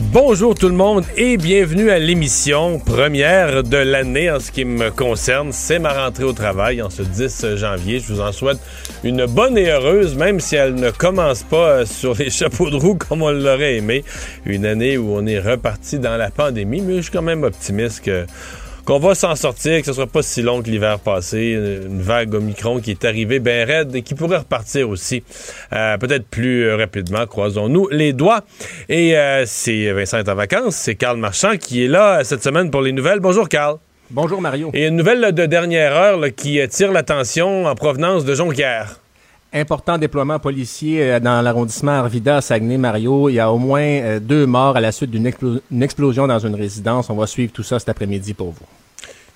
Bonjour tout le monde et bienvenue à l'émission première de l'année en ce qui me concerne. C'est ma rentrée au travail en ce 10 janvier. Je vous en souhaite une bonne et heureuse, même si elle ne commence pas sur les chapeaux de roue comme on l'aurait aimé. Une année où on est reparti dans la pandémie, mais je suis quand même optimiste que qu'on va s'en sortir, que ce sera pas si long que l'hiver passé, une vague Omicron qui est arrivée bien raide et qui pourrait repartir aussi euh, peut-être plus euh, rapidement, croisons-nous les doigts. Et euh, c'est Vincent est en vacances, c'est Carl Marchand qui est là cette semaine pour les nouvelles. Bonjour Carl. Bonjour Mario. Et une nouvelle là, de dernière heure là, qui attire l'attention en provenance de Jonquière. Important déploiement policier dans l'arrondissement Arvida, Saguenay-Mario. Il y a au moins deux morts à la suite d'une explo explosion dans une résidence. On va suivre tout ça cet après-midi pour vous.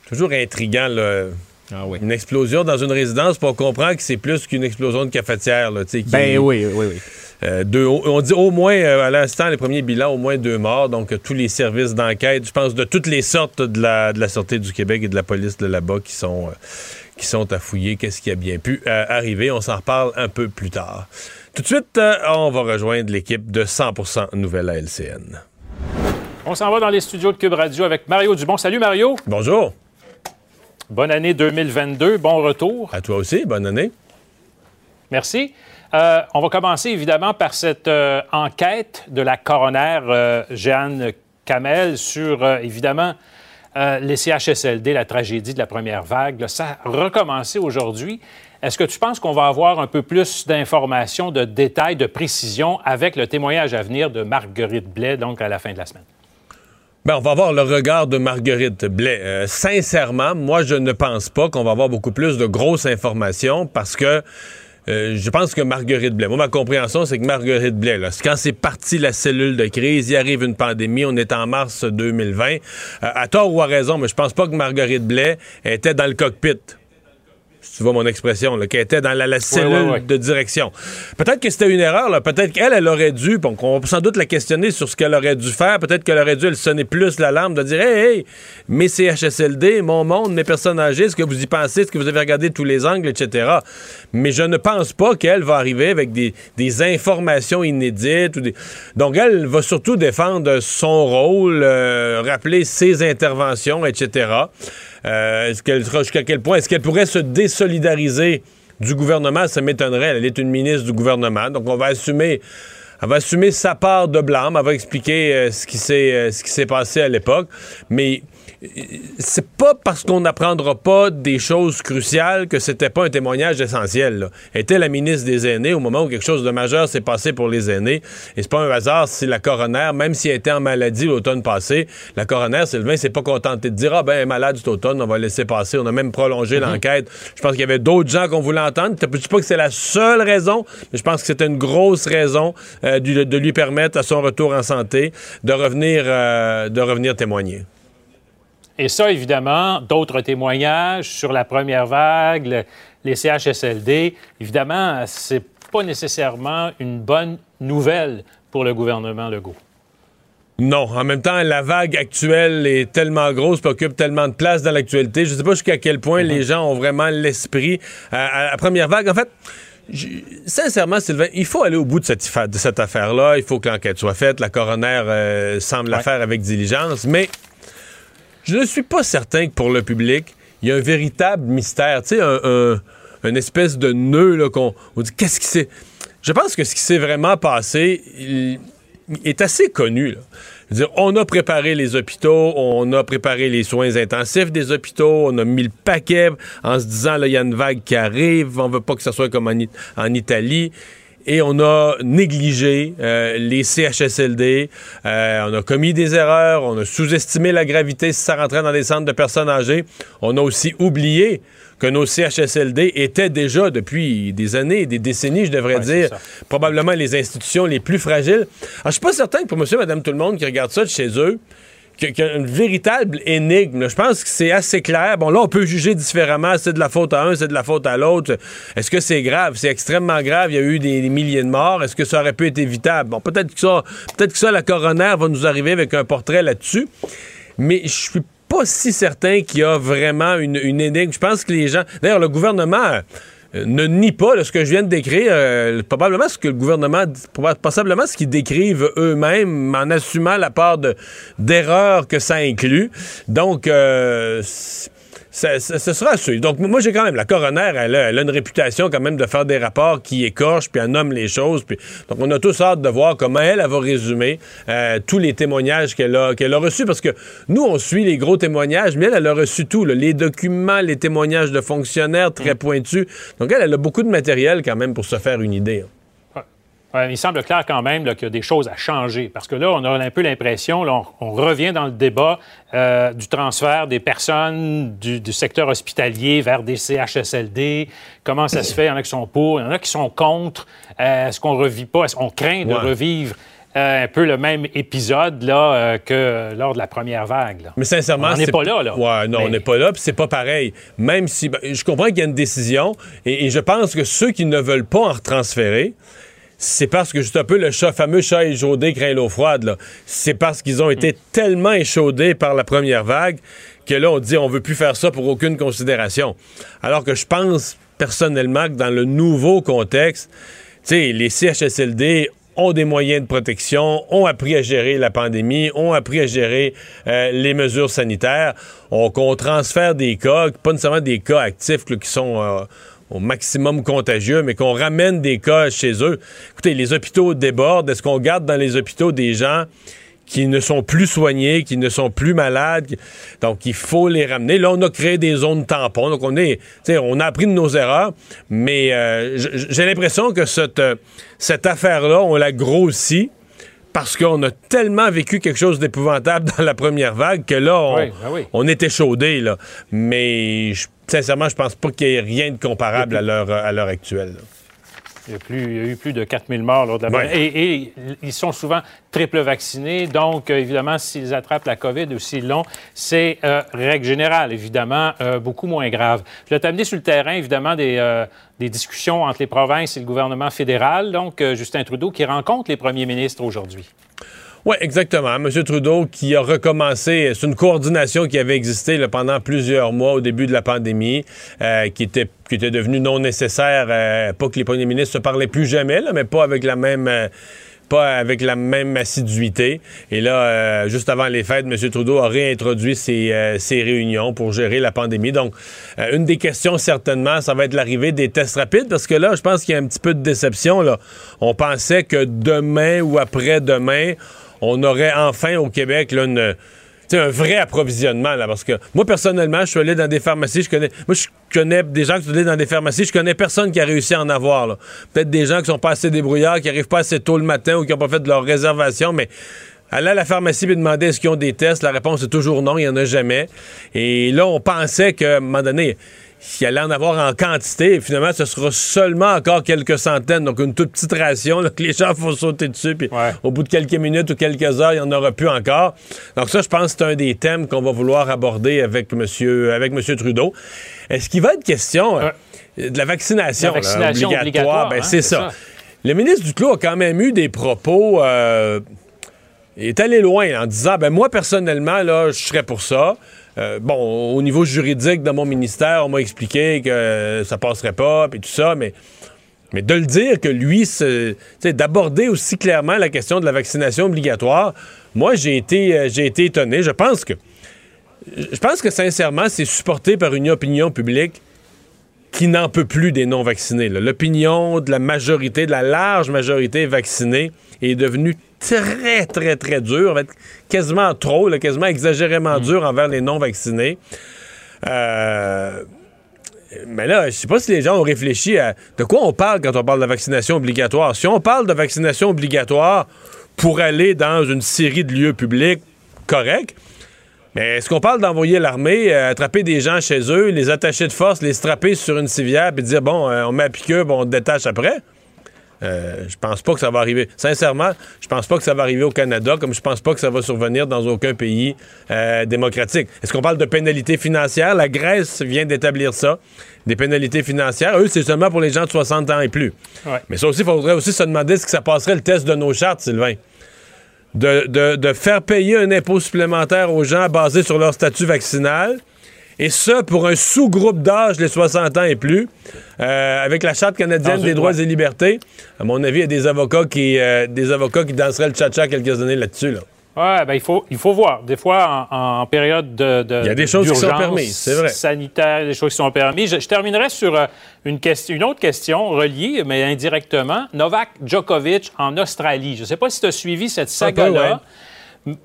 Toujours intriguant, là. Ah oui. Une explosion dans une résidence, pour on comprend que c'est plus qu'une explosion de cafetière. Là, qui, ben oui, oui, oui. Euh, deux, on dit au moins, euh, à l'instant, les premiers bilans, au moins deux morts. Donc, euh, tous les services d'enquête, je pense, de toutes les sortes de la, de la Sûreté du Québec et de la police de là-bas qui sont, qui sont à fouiller. Qu'est-ce qui a bien pu arriver? On s'en reparle un peu plus tard. Tout de suite, on va rejoindre l'équipe de 100% Nouvelle à LCN. On s'en va dans les studios de Cube Radio avec Mario Dubon. Salut, Mario. Bonjour. Bonne année 2022. Bon retour. À toi aussi. Bonne année. Merci. Euh, on va commencer évidemment par cette euh, enquête de la coroner euh, Jeanne Kamel sur évidemment les CHSLD, la tragédie de la première vague. Ça a recommencé aujourd'hui. Est-ce que tu penses qu'on va avoir un peu plus d'informations, de détails, de précisions avec le témoignage à venir de Marguerite Blais, donc à la fin de la semaine? Ben, on va voir le regard de Marguerite Blais. sincèrement, moi, je ne pense pas qu'on va avoir beaucoup plus de grosses informations parce que euh, je pense que Marguerite Blais, moi, ma compréhension, c'est que Marguerite Blais, quand c'est parti la cellule de crise, il arrive une pandémie, on est en mars 2020. Euh, à tort ou à raison, mais je pense pas que Marguerite Blais était dans le cockpit tu vois mon expression, là, qui était dans la, cellule de direction. Peut-être que c'était une erreur, peut-être qu'elle, elle aurait dû, bon, on va sans doute la questionner sur ce qu'elle aurait dû faire, peut-être qu'elle aurait dû elle sonner plus l'alarme, de dire Hey, hey, mes CHSLD, mon monde, mes personnes âgées, est-ce que vous y pensez, est-ce que vous avez regardé tous les angles, etc. Mais je ne pense pas qu'elle va arriver avec des, informations inédites. Donc, elle va surtout défendre son rôle, euh, rappeler ses interventions, etc. Euh, est-ce qu'elle jusqu'à quel point? Est-ce qu'elle pourrait se désolidariser du gouvernement? Ça m'étonnerait. Elle est une ministre du gouvernement. Donc, on va assumer. Va assumer sa part de blâme, elle va expliquer euh, ce qui s'est euh, ce qui s'est passé à l'époque, mais c'est pas parce qu'on n'apprendra pas des choses cruciales que c'était pas un témoignage essentiel. Elle était la ministre des aînés au moment où quelque chose de majeur s'est passé pour les aînés. Et c'est pas un hasard si la coroner, même si elle était en maladie l'automne passé, la coroner, Sylvain, s'est pas contentée de dire Ah ben, elle est malade cet automne, on va laisser passer. On a même prolongé Mhm. l'enquête. Je pense qu'il y avait d'autres gens qu'on voulait entendre. Je dis pas que c'est la seule raison, mais je pense que c'était une grosse raison euh, de, de lui permettre, à son retour en santé, de revenir, euh, de revenir témoigner. Et ça, évidemment, d'autres témoignages sur la première vague, le- les CHSLD, évidemment, c'est pas nécessairement une bonne nouvelle pour le gouvernement Legault. Non, en même temps, la vague actuelle est tellement grosse, puis occupe tellement de place dans l'actualité. Je sais pas jusqu'à quel point les gens ont vraiment l'esprit à, à la première vague. En fait, sincèrement, Sylvain, il faut aller au bout de cette, affaire- de cette affaire-là. Il faut que l'enquête soit faite. La coroner euh, semble la Ouais. faire avec diligence, mais je ne suis pas certain que pour le public, il y a un véritable mystère. Tu sais, un, un- une espèce de nœud qu'on on dit qu'est-ce qui s'est. Je pense que ce qui s'est vraiment passé est assez connu. on a préparé les hôpitaux, on a préparé les soins intensifs des hôpitaux, on a mis le paquet en se disant, là, il y a une vague qui arrive, on veut pas que ça soit comme en, Italie et on a négligé euh, les CHSLD, euh, on a commis des erreurs, on a sous-estimé la gravité si ça rentrait dans des centres de personnes âgées, on a aussi oublié que nos CHSLD étaient déjà depuis des années, des décennies, je devrais dire, probablement les institutions les plus fragiles. Alors, je suis pas certain que pour monsieur, madame, tout le monde qui regarde ça de chez eux, une véritable énigme. Je pense que c'est assez clair. Bon, là, on peut juger différemment. C'est de la faute à un, c'est de la faute à l'autre. Est-ce que c'est grave? C'est extrêmement grave. Il y a eu des, milliers de morts. Est-ce que ça aurait pu être évitable? Bon, peut-être que ça, peut-être que ça, la coroner va nous arriver avec un portrait là-dessus. Mais je suis pas si certain qu'il y a vraiment une, énigme. Je pense que les gens. D'ailleurs, le gouvernement ne nie pas ce que je viens de décrire. Euh, probablement ce que le gouvernement, possiblement ce qu'ils décrivent eux-mêmes en assumant la part d'erreur que ça inclut. Donc, euh, ce sera sûr. Donc, moi, j'ai quand même, la coroner, elle a, une réputation quand même de faire des rapports qui écorchent, puis elle nomme les choses. Puis, donc, on a tous hâte de voir comment elle, elle va résumer euh, tous les témoignages qu'elle a, qu'elle a reçus, parce que nous, on suit les gros témoignages, mais elle, elle a reçu tout, les documents, les témoignages de fonctionnaires très mm. pointus. Donc, elle, elle a beaucoup de matériel quand même pour se faire une idée. Hein il semble clair quand même qu'il y a des choses à changer parce que là, on a un peu l'impression, on, on, revient dans le débat euh, du transfert des personnes du, secteur hospitalier vers des CHSLD. Comment ça se fait? Il y en a qui sont pour, il y en a qui sont contre. Euh, est-ce qu'on revit pas? Est-ce qu'on craint de revivre? Euh, un peu le même épisode là, que lors de la première vague. Mais sincèrement, on n'est pas là. là. Ouais, non, on n'est pas là, puis c'est pas pareil. Même si ben, je comprends qu'il y a une décision, et, et, je pense que ceux qui ne veulent pas en retransférer, c'est parce que juste un peu le chat, fameux chat échaudé craint l'eau froide. C'est parce qu'ils ont été tellement échaudés par la première vague que là, on dit on veut plus faire ça pour aucune considération. Alors que je pense personnellement que dans le nouveau contexte, les CHSLD ont des moyens de protection, ont appris à gérer la pandémie, ont appris à gérer euh, les mesures sanitaires. On, transfère des cas, pas nécessairement des cas actifs qui sont euh, au maximum contagieux, mais qu'on ramène des cas chez eux. Écoutez, les hôpitaux débordent. Est-ce qu'on garde dans les hôpitaux des gens qui ne sont plus soignés, qui ne sont plus malades? Donc, il faut les ramener. Là, on a créé des zones tampons. Donc, on est, on a appris de nos erreurs, mais euh, j'ai l'impression que euh, cette affaire-là, on la grossit parce qu'on a tellement vécu quelque chose d'épouvantable dans la première vague que là, on, ben on est échaudé. Là. Mais sincèrement, je pense pas qu'il y ait rien de comparable à l'heure actuelle. Il y, a plus, il y, a eu plus de 4000 morts lors de la et, ils sont souvent triple vaccinés. Donc, euh, évidemment, s'ils attrapent la COVID ou s'ils l'ont, c'est, euh, règle générale, évidemment, euh, beaucoup moins grave. Je vais t'amener sur le terrain, évidemment, des, des, discussions entre les provinces et le gouvernement fédéral. Donc, Justin Trudeau qui rencontre les premiers ministres aujourd'hui. Oui, exactement. M. Trudeau qui a recommencé, c'est une coordination qui avait existé pendant plusieurs mois au début de la pandémie, euh, qui était qui était devenue non nécessaire. Euh, pas que les premiers ministres se parlaient plus jamais, là, mais pas avec la même euh, pas avec la même assiduité. Et là, juste avant les fêtes, M. Trudeau a réintroduit ses, ses réunions pour gérer la pandémie. Donc, une des questions, certainement, ça va être l'arrivée des tests rapides, parce que là, je pense qu'il y a un petit peu de déception. Là. On pensait que demain ou après-demain, on aurait enfin au Québec un vrai approvisionnement. Là, parce que moi, personnellement, je suis allé dans des pharmacies, je connais. Moi, je connais des gens qui sont allés dans des pharmacies, je connais personne qui a réussi à en avoir. Peut-être des gens qui sont pas assez débrouillards, qui arrivent pas assez tôt le matin ou qui n'ont pas fait de leur réservation, mais aller à la pharmacie et demander est-ce qu'ils ont des tests, la réponse est toujours non, il n'y en a jamais. Et là, on pensait qu'à un moment donné, il allait en avoir en quantité. Et finalement, ce sera seulement encore quelques centaines. Donc, une toute petite ration que les gens vont sauter dessus. Puis au bout de quelques minutes ou quelques heures, il n'y en aura plus encore. Donc, ça, je pense que c'est un des thèmes qu'on va vouloir aborder avec M. Monsieur, avec monsieur Trudeau. Est-ce qu'il va être question euh, de la vaccination, obligatoire? ben, hein, c'est ça. Le ministre Duclos a quand même eu des propos. Euh, il est allé loin en disant ben moi personnellement là je serais pour ça euh, bon, au niveau juridique de mon ministère, on m'a expliqué que ça passerait pas, puis tout ça, mais, mais de le dire que lui, d'aborder aussi clairement la question de la vaccination obligatoire, moi, j'ai été, euh, j'ai été étonné. Je pense que, je pense que sincèrement, c'est supporté par une opinion publique qui n'en peut plus des non-vaccinés. L'opinion de la majorité, de la large majorité vaccinée est devenue très, très, très dur, va être quasiment trop, quasiment exagérément mm. dur envers les non-vaccinés. Euh, mais là, je sais pas si les gens ont réfléchi à de quoi on parle quand on parle de vaccination obligatoire. Si on parle de vaccination obligatoire pour aller dans une série de lieux publics, correct. Mais est-ce qu'on parle d'envoyer l'armée, euh, attraper des gens chez eux, les attacher de force, les strapper sur une civière, puis dire, bon, euh, on met à piqueux, bon, on détache après? Euh, je pense pas que ça va arriver. Sincèrement, je pense pas que ça va arriver au Canada, comme je pense pas que ça va survenir dans aucun pays démocratique. Est-ce qu'on parle de pénalités financières? La Grèce vient d'établir ça. Des pénalités financières. Eux, c'est seulement pour les gens de 60 ans et plus. Mais ça aussi, il faudrait aussi se demander ce que ça passerait le test de nos chartes, Sylvain de, faire payer un impôt supplémentaire aux gens basé sur leur statut vaccinal. Et ça, pour un sous-groupe d'âge, les 60 ans et plus, euh, avec la Charte canadienne des droits et libertés. À mon avis, il y a des avocats qui, euh, des avocats qui danseraient le cha-cha quelques années là-dessus. Là. Oui, ben il faut, il faut voir. Des fois, en, période de, Il y a des choses qui sont permises, c'est vrai. Sanitaire, des choses qui sont permises. Je, terminerai sur euh, une, question, une autre question reliée, mais indirectement. Novak Djokovic en Australie. Je ne sais pas si tu as suivi cette saga-là. Oui,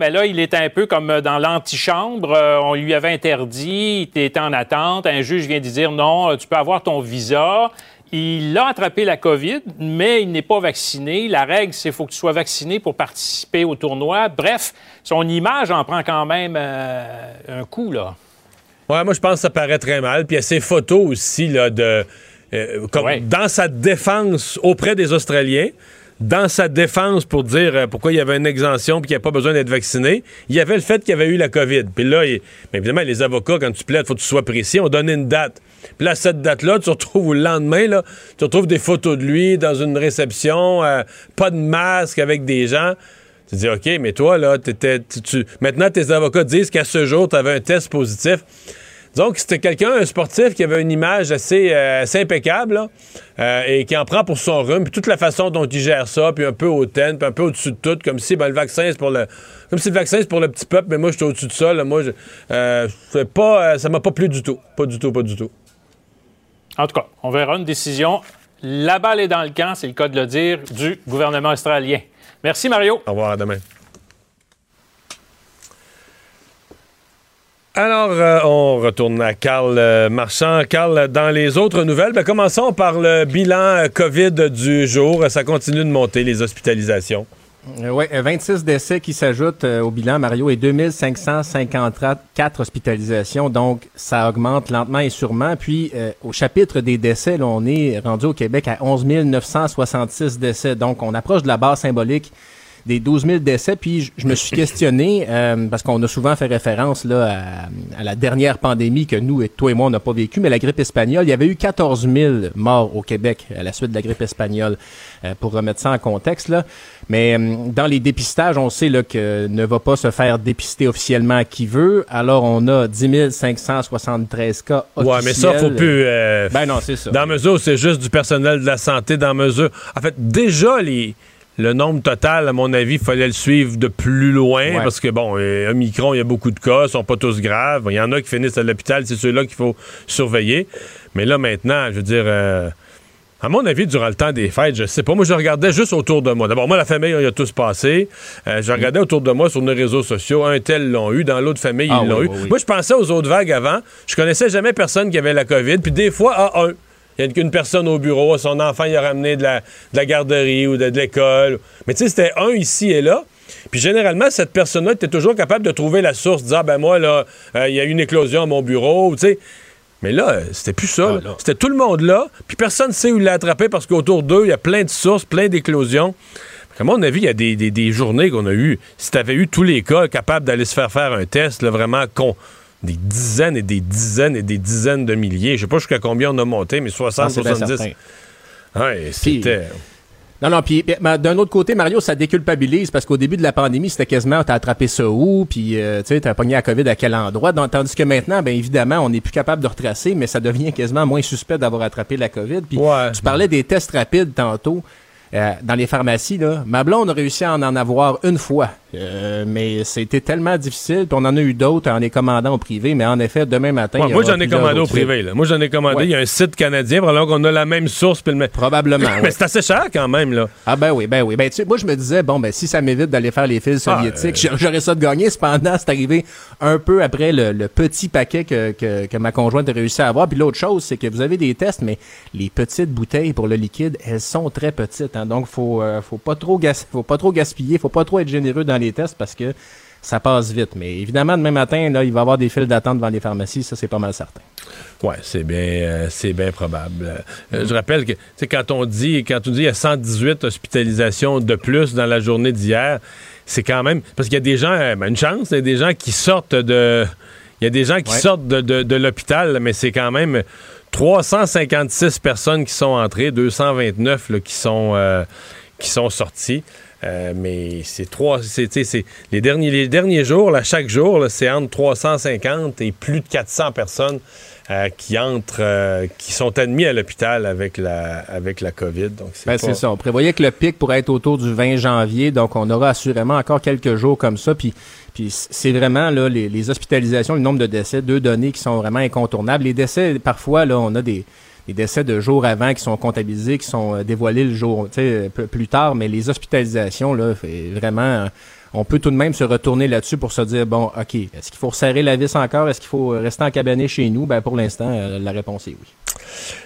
ben là, il était un peu comme dans l'antichambre. Euh, on lui avait interdit, il était en attente. Un juge vient de dire non, tu peux avoir ton visa. Il a attrapé la COVID, mais il n'est pas vacciné. La règle, c'est qu'il faut que tu sois vacciné pour participer au tournoi. Bref, son image en prend quand même euh, un coup, là. Ouais, moi, je pense que ça paraît très mal. Puis il y a ces photos aussi, là, de. Euh, dans sa défense auprès des Australiens, dans sa défense pour dire euh, pourquoi il y avait une exemption puis qu'il n'y a pas besoin d'être vacciné, il y avait le fait qu'il y avait eu la COVID. Puis là, évidemment, les avocats, quand tu plaides, il faut que tu sois précis. On donnait une date. Puis là, cette date-là, tu retrouves le lendemain, là, tu retrouves des photos de lui dans une réception, euh, pas de masque avec des gens. Tu dis, OK, mais toi, là, t'étais, tu, maintenant, tes avocats disent qu'à ce jour, tu avais un test positif. Donc, c'était quelqu'un, un sportif qui avait une image assez, euh, impeccable euh, et qui en prend pour son rhume, puis toute la façon dont il gère ça, puis un peu hautaine, puis un peu au-dessus de tout, comme si ben, le vaccin, c'est pour le comme si le vaccin, c'est pour le petit peuple, mais moi, je suis au-dessus de ça. Là, moi, je, pas, ça m'a pas plu du tout. Pas du tout, pas du tout. En tout cas, on verra une décision. La balle est dans le camp, c'est le cas de le dire, du gouvernement australien. Merci, Mario. Au revoir, à demain. Alors, euh, on retourne à Carl euh, Marchand. Carl, dans les autres nouvelles, ben, commençons par le bilan euh, COVID du jour. Ça continue de monter, les hospitalisations. Euh, oui, 26 euh, décès qui s'ajoutent au bilan, Mario, et 2554 hospitalisations. Donc, ça augmente lentement et sûrement. Puis, au chapitre des décès, on est rendu au Québec à 11 966 décès. Donc, on approche de la barre symbolique des 12 000 décès. Puis je, me suis questionné, euh, parce qu'on a souvent fait référence là, à, la dernière pandémie que nous, et toi et moi, on n'a pas vécu, mais la grippe espagnole, il y avait eu 14 000 morts au Québec à la suite de la grippe espagnole, euh, pour remettre ça en contexte. Là. Mais euh, dans les dépistages, on sait là, que ne va pas se faire dépister officiellement qui veut. Alors, on a 10 573 cas officiels. Ouais, mais ça, faut plus... ben non, c'est ça. Dans mesure, c'est juste du personnel de la santé. Dans mesure... En fait, déjà, les le nombre total, à mon avis, il fallait le suivre de plus loin parce que, bon, euh, Omicron, il y a beaucoup de cas, ils sont pas tous graves. Il y en a qui finissent à l'hôpital, c'est ceux-là qu'il faut surveiller. Mais là, maintenant, je veux dire, euh, à mon avis, durant le temps des fêtes, je sais pas, moi, je regardais juste autour de moi. D'abord, moi, la famille, il y a tous passé. Euh, je regardais autour de moi sur nos réseaux sociaux. Un tel l'ont eu, dans l'autre famille, ah ils l'ont eu. Moi, je pensais aux autres vagues avant. Je connaissais jamais personne qui avait la COVID. Puis des fois, à un. Il y a qu'une personne au bureau, son enfant il a ramené de la, garderie ou de, l'école. Mais tu sais, c'était un ici et là. Puis généralement, cette personne-là était toujours capable de trouver la source, de dire, ah, ben moi, là, euh, il y a eu une éclosion à mon bureau, tu sais. Mais là, c'était plus ça. Ah, c'était tout le monde là, puis personne ne sait où il l'a attrapé parce qu'autour d'eux, il y a plein de sources, plein d'éclosions. À mon avis, il y a des, journées qu'on a eues. Si tu avais eu tous les cas capables d'aller se faire faire un test, là, vraiment con des dizaines et des dizaines et des dizaines de milliers. Je sais pas jusqu'à combien on a monté, mais 60, 70. Ouais, c'était. Non, non, puis d'un autre côté, Mario, ça déculpabilise parce qu'au début de la pandémie, c'était quasiment t'as attrapé ça où, puis euh, tu sais, t'as pogné la COVID à quel endroit? tandis que maintenant, bien évidemment, on n'est plus capable de retracer, mais ça devient quasiment moins suspect d'avoir attrapé la COVID. Puis tu parlais des tests rapides tantôt. Euh, dans les pharmacies, là, ma blonde a réussi à en, avoir une fois Euh, mais c'était tellement difficile, puis on en a eu d'autres en les commandant au privé, mais en effet, demain matin. moi, j'en ai commandé au privé. Là. Moi, j'en ai commandé. Il y a un site canadien, probablement qu'on a la même source. Le... Probablement. mais c'est assez cher quand même. là. Ah, ben oui, ben oui. Ben, tu sais, moi, je me disais, bon, ben, si ça m'évite d'aller faire les fils ah, soviétiques, euh, j'aurais ça de gagner. Cependant, c'est arrivé un peu après le, petit paquet que, que, ma conjointe a réussi à avoir. Puis l'autre chose, c'est que vous avez des tests, mais les petites bouteilles pour le liquide, elles sont très petites. Hein. donc, faut, euh, faut pas trop faut pas trop gaspiller, faut pas trop être généreux dans les tests parce que ça passe vite. Mais évidemment, demain matin, là, il va y avoir des files d'attente devant les pharmacies. Ça, c'est pas mal certain. Oui, c'est bien, euh, c'est bien probable. Euh, je rappelle que quand on dit quand on dit qu'il y a 118 hospitalisations de plus dans la journée d'hier, c'est quand même parce qu'il y a des gens, euh, ben, une chance, il y a des gens qui sortent de, il y a des gens qui sortent de, de, l'hôpital, mais c'est quand même 356 personnes qui sont entrées, 229 là, qui sont qui sont sorties. Euh, mais c'est trois, c'est, les derniers, les derniers jours, là, chaque jour, c'est entre 350 et plus de 400 personnes euh, qui entrent, euh, qui sont admis à l'hôpital avec la, avec la COVID. Donc c'est, ben, c'est ça. On prévoyait que le pic pourrait être autour du 20 janvier, donc on aura assurément encore quelques jours comme ça. Puis, puis c'est vraiment là les, les hospitalisations, le nombre de décès, deux données qui sont vraiment incontournables. Les décès, parfois là, on a des les décès de jours avant qui sont comptabilisés, qui sont euh, dévoilés le jour plus tard, mais les hospitalisations, là, vraiment, euh, on peut tout de même se retourner là-dessus pour se dire, bon, OK, est-ce qu'il faut resserrer la vis encore? Est-ce qu'il faut rester en cabinet chez nous? Ben, pour l'instant, euh, la réponse est oui.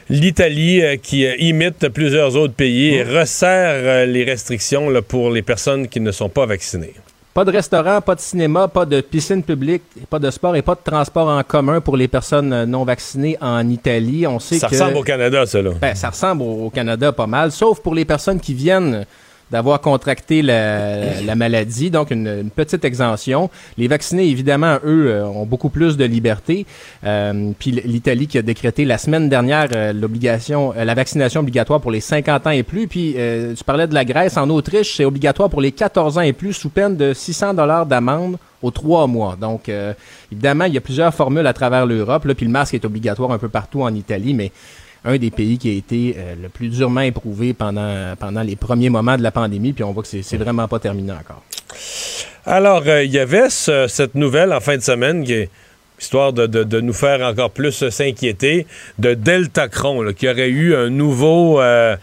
L'Italie, qui imite plusieurs autres pays et mmh. resserre les restrictions pour les personnes qui ne sont pas vaccinées. Pas de restaurant, pas de cinéma, pas de piscine publique, pas de sport et pas de transport en commun pour les personnes non vaccinées en Italie. On sait ça que, ressemble au Canada, ça, là. Ben, ça ressemble au Canada pas mal, sauf pour les personnes qui viennent d'avoir contracté la, maladie, donc une, petite exemption. Les vaccinés, évidemment, eux, euh, ont beaucoup plus de liberté. Euh, puis l'Italie qui a décrété la semaine dernière euh, l'obligation, la vaccination obligatoire pour les 50 ans et plus. Puis tu parlais de la Grèce. En Autriche, c'est obligatoire pour les 14 ans et plus sous peine de 600 dollars d'amende aux trois mois. Donc, évidemment, il y a plusieurs formules à travers l'Europe. Puis le masque est obligatoire un peu partout en Italie, mais un des pays qui a été euh, le plus durement éprouvé pendant, pendant les premiers moments de la pandémie, puis on voit que c'est vraiment pas terminé encore. Alors, euh, il y avait cette nouvelle en fin de semaine qui est histoire de, nous faire encore plus s'inquiéter, de Deltacron, qui aurait eu un nouveau, euh,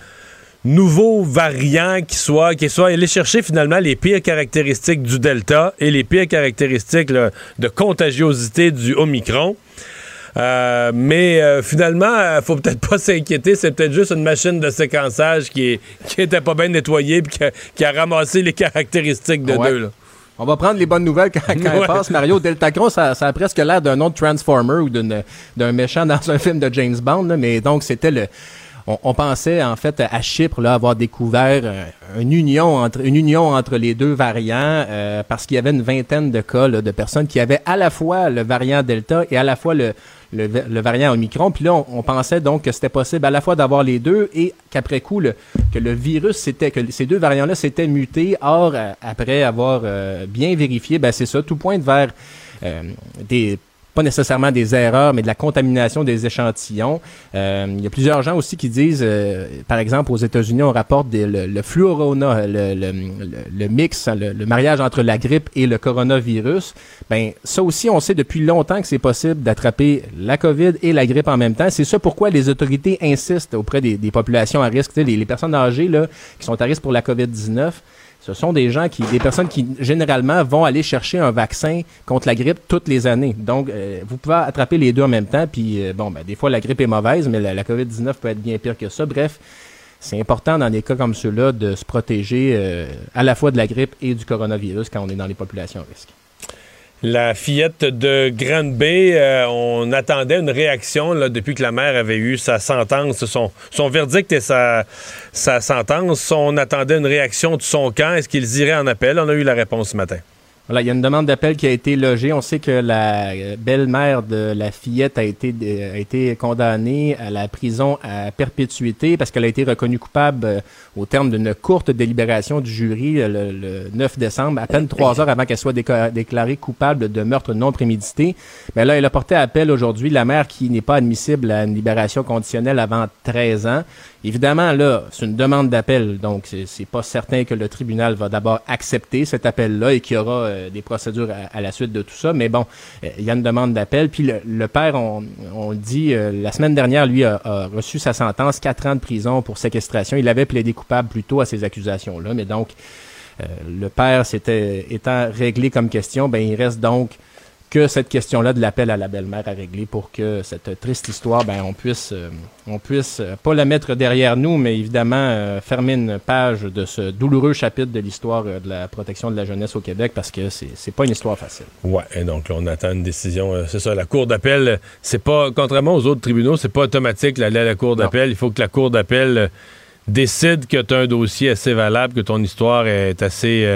nouveau variant qui soit, qui soit allé chercher finalement les pires caractéristiques du Delta et les pires caractéristiques de contagiosité du Omicron. Euh, mais euh, finalement, il faut peut-être pas s'inquiéter. C'est peut-être juste une machine de séquençage qui, qui était pas bien nettoyée et qui, a, ramassé les caractéristiques de deux. On va prendre les bonnes nouvelles quand, quand passe. Mario Deltacron, ça, ça a presque l'air d'un autre Transformer ou d'un méchant dans un film de James Bond. mais donc, c'était le on, pensait en fait à Chypre là, avoir découvert euh, une union entre une union entre les deux variants euh, parce qu'il y avait une vingtaine de cas de personnes qui avaient à la fois le variant Delta et à la fois le, le, variant Omicron. Puis là, on, pensait donc que c'était possible à la fois d'avoir les deux et qu'après coup, que le virus, c'était que ces deux variants-là s'étaient mutés. Or, euh, après avoir bien vérifié, ben c'est ça, tout pointe vers des pas nécessairement des erreurs, mais de la contamination des échantillons. Euh, il y a plusieurs gens aussi qui disent, euh, par exemple, aux États-Unis, on rapporte le, le fluorona, le, le, le mix, le, mariage entre la grippe et le coronavirus. Ben, ça aussi, on sait depuis longtemps que c'est possible d'attraper la COVID et la grippe en même temps. C'est ça pourquoi les autorités insistent auprès des, populations à risque, les, les personnes âgées là, qui sont à risque pour la COVID-19 ce sont des gens qui, des personnes qui généralement vont aller chercher un vaccin contre la grippe toutes les années. Donc, euh, vous pouvez attraper les deux en même temps. Puis, euh, bon, ben, des fois la grippe est mauvaise, mais la, COVID-19 peut être bien pire que ça. Bref, c'est important dans des cas comme ceux-là de se protéger euh, à la fois de la grippe et du coronavirus quand on est dans les populations à risque. La fillette de Grande Bay, euh, on attendait une réaction là, depuis que la mère avait eu sa sentence, son, verdict et sa, sa sentence. On attendait une réaction de son camp. Est-ce qu'ils iraient en appel? On a eu la réponse ce matin. Voilà, il y a une demande d'appel qui a été logée. On sait que la euh, belle-mère de la fillette a été euh, condamnée à la prison à perpétuité parce qu'elle a été reconnue coupable euh, au terme d'une courte délibération du jury le, 9 décembre, à peine trois heures avant qu'elle soit déclarée coupable de meurtre non prémédité. Mais là, elle a porté appel aujourd'hui. La mère qui n'est pas admissible à une libération conditionnelle avant 13 ans. Évidemment, là, c'est une demande d'appel, donc c'est pas certain que le tribunal va d'abord accepter cet appel-là et qu'il y aura euh, des procédures à, la suite de tout ça. Mais bon, euh, il y a une demande d'appel. Puis le, père, on, dit, euh, la semaine dernière, lui a, reçu sa sentence, quatre ans de prison pour séquestration. Il avait plaidé coupable plus tôt à ces accusations-là, mais donc le père, c'était étant réglé comme question, ben il reste donc que cette question-là de l'appel à la belle-mère à régler pour que cette triste histoire, ben, on puisse, euh, on puisse euh, pas la mettre derrière nous, mais évidemment euh, fermer une page de ce douloureux chapitre de l'histoire de la protection de la jeunesse au Québec parce que c'est, pas une histoire facile. Ouais, et donc on attend une décision. c'est ça, la cour d'appel, c'est pas, contrairement aux autres tribunaux, c'est pas automatique l'aller à la cour d'appel. Il faut que la cour d'appel décide que tu as un dossier assez valable, que ton histoire est assez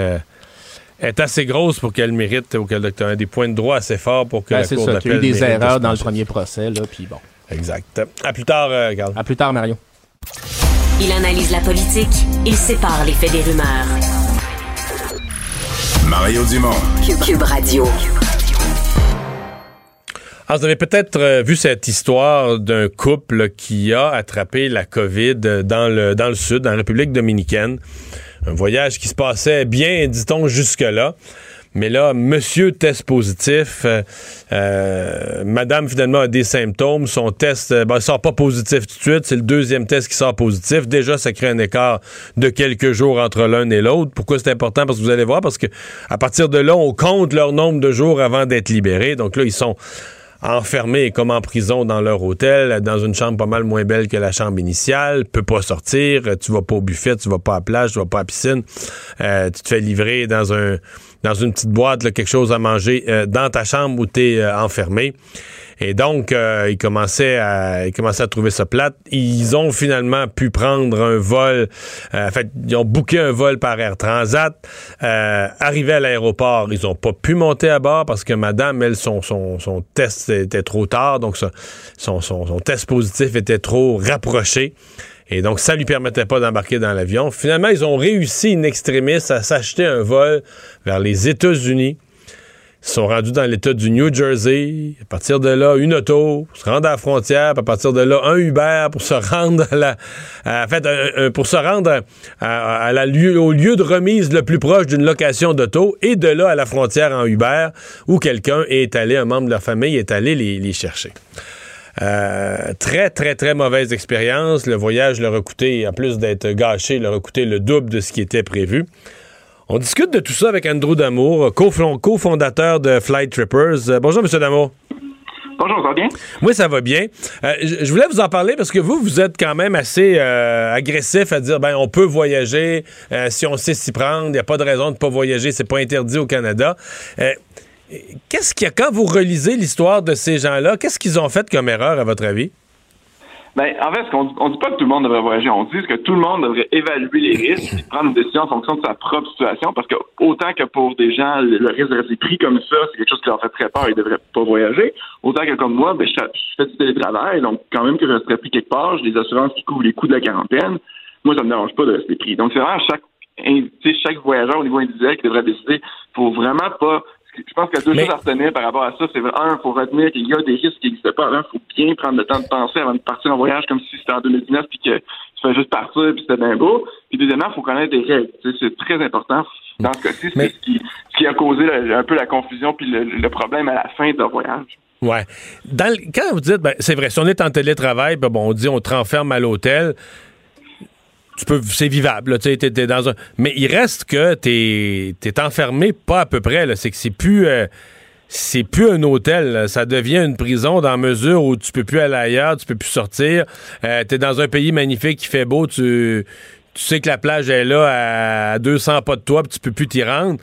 est assez grosse pour qu'elle mérite ou qu'elle ait des points de droit assez forts pour que ben, la Cour d'appel. Il y a eu des erreurs dans le premier procès, là, puis bon. Exact. À plus tard, euh, Carl. À plus tard, Mario. Il analyse la politique, il sépare les faits des rumeurs. Mario Dumont. Cube, Radio. Alors, vous avez peut-être euh, vu cette histoire d'un couple qui a attrapé la COVID dans le, dans le sud, dans la République dominicaine. Un voyage qui se passait bien, dit-on, jusque-là. Mais là, monsieur test positif, euh, euh, madame finalement a des symptômes, son test euh, ben, sort pas positif tout de suite, c'est le deuxième test qui sort positif. Déjà, ça crée un écart de quelques jours entre l'un et l'autre. Pourquoi c'est important? Parce que vous allez voir, parce que à partir de là, on compte leur nombre de jours avant d'être libérés. Donc là, ils sont enfermés comme en prison dans leur hôtel, dans une chambre pas mal moins belle que la chambre initiale, peut pas sortir, tu vas pas au buffet, tu vas pas à la plage, tu vas pas à la piscine, euh, tu te fais livrer dans un dans une petite boîte quelque chose à manger euh, dans ta chambre où tu es euh, enfermé. Et donc, euh, ils, commençaient à, ils commençaient à trouver ça plate. Ils ont finalement pu prendre un vol. Euh, en fait, ils ont booké un vol par Air Transat. Euh, arrivé à l'aéroport, ils n'ont pas pu monter à bord parce que madame, elle, son, son, son test était trop tard. Donc, son, son, son test positif était trop rapproché. Et donc, ça lui permettait pas d'embarquer dans l'avion. Finalement, ils ont réussi, in extremis, à s'acheter un vol vers les États-Unis. Ils sont rendus dans l'État du New Jersey. À partir de là, une auto se rendre à la frontière. à partir de là, un Uber pour se rendre à pour se rendre au lieu de remise le plus proche d'une location d'auto. Et de là à la frontière en Uber, où quelqu'un est allé, un membre de leur famille est allé les, chercher. Euh, très, très, très mauvaise expérience. Le voyage leur a coûté, en plus d'être gâché, leur a coûté le double de ce qui était prévu. On discute de tout ça avec Andrew Damour, cofondateur de Flight Trippers. Euh, bonjour, M. Damour. Bonjour, ça va bien? Oui, ça va bien. Euh, je voulais vous en parler parce que vous, vous êtes quand même assez euh, agressif à dire ben on peut voyager si on sait s'y prendre, il n'y a pas de raison de ne pas voyager, c'est pas interdit au Canada. Qu'est-ce qu'il y a? Quand vous relisez l'histoire de ces gens-là, qu'est-ce qu'ils ont fait comme erreur à votre avis? Ben, en fait, on, on dit pas que tout le monde devrait voyager. On dit que tout le monde devrait évaluer les risques et prendre une décision en fonction de sa propre situation. Parce que autant que pour des gens, le, risque de rester pris comme ça, c'est quelque chose qui leur fait très peur, ils devraient pas voyager. Autant que comme moi, ben, je, fais du télétravail, donc quand même que je resterais pris quelque part, j'ai des assurances qui couvrent les coûts de la quarantaine. Moi, ça me dérange pas de rester pris. Donc, c'est vraiment chaque, chaque voyageur au niveau individuel qui devrait décider. Faut vraiment pas je pense qu'il y a deux choses à retenir par rapport à ça. C'est un, il faut retenir qu'il y a des risques qui n'existent pas. Il faut bien prendre le temps de penser avant de partir en voyage comme si c'était en 2019 puis que tu fais juste partir puis c'était bien beau. Puis deuxièmement, il faut connaître des règles. C'est très important. Dans ce cas-ci, c'est ce, qui, a causé un peu la confusion puis le, problème à la fin de leur voyage. Ouais. Dans quand vous dites, ben, c'est vrai, si on est en télétravail, ben, bon, on dit on te renferme à l'hôtel tu peux c'est vivable tu dans un mais il reste que t'es es enfermé pas à peu près c'est que c'est plus euh, c'est plus un hôtel, ça devient une prison dans mesure où tu peux plus aller ailleurs, tu peux plus sortir. Euh, tu es dans un pays magnifique qui fait beau, tu, tu sais que la plage est là à 200 pas de toi, puis tu peux plus t'y rendre.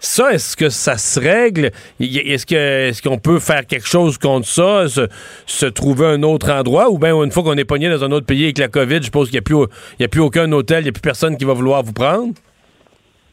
Ça, est-ce que ça se règle? Est-ce est-ce qu'on peut faire quelque chose contre ça, se, trouver un autre endroit, ou bien une fois qu'on est pogné dans un autre pays avec la COVID, je suppose qu'il n'y a, plus, a plus aucun hôtel, il n'y a plus personne qui va vouloir vous prendre?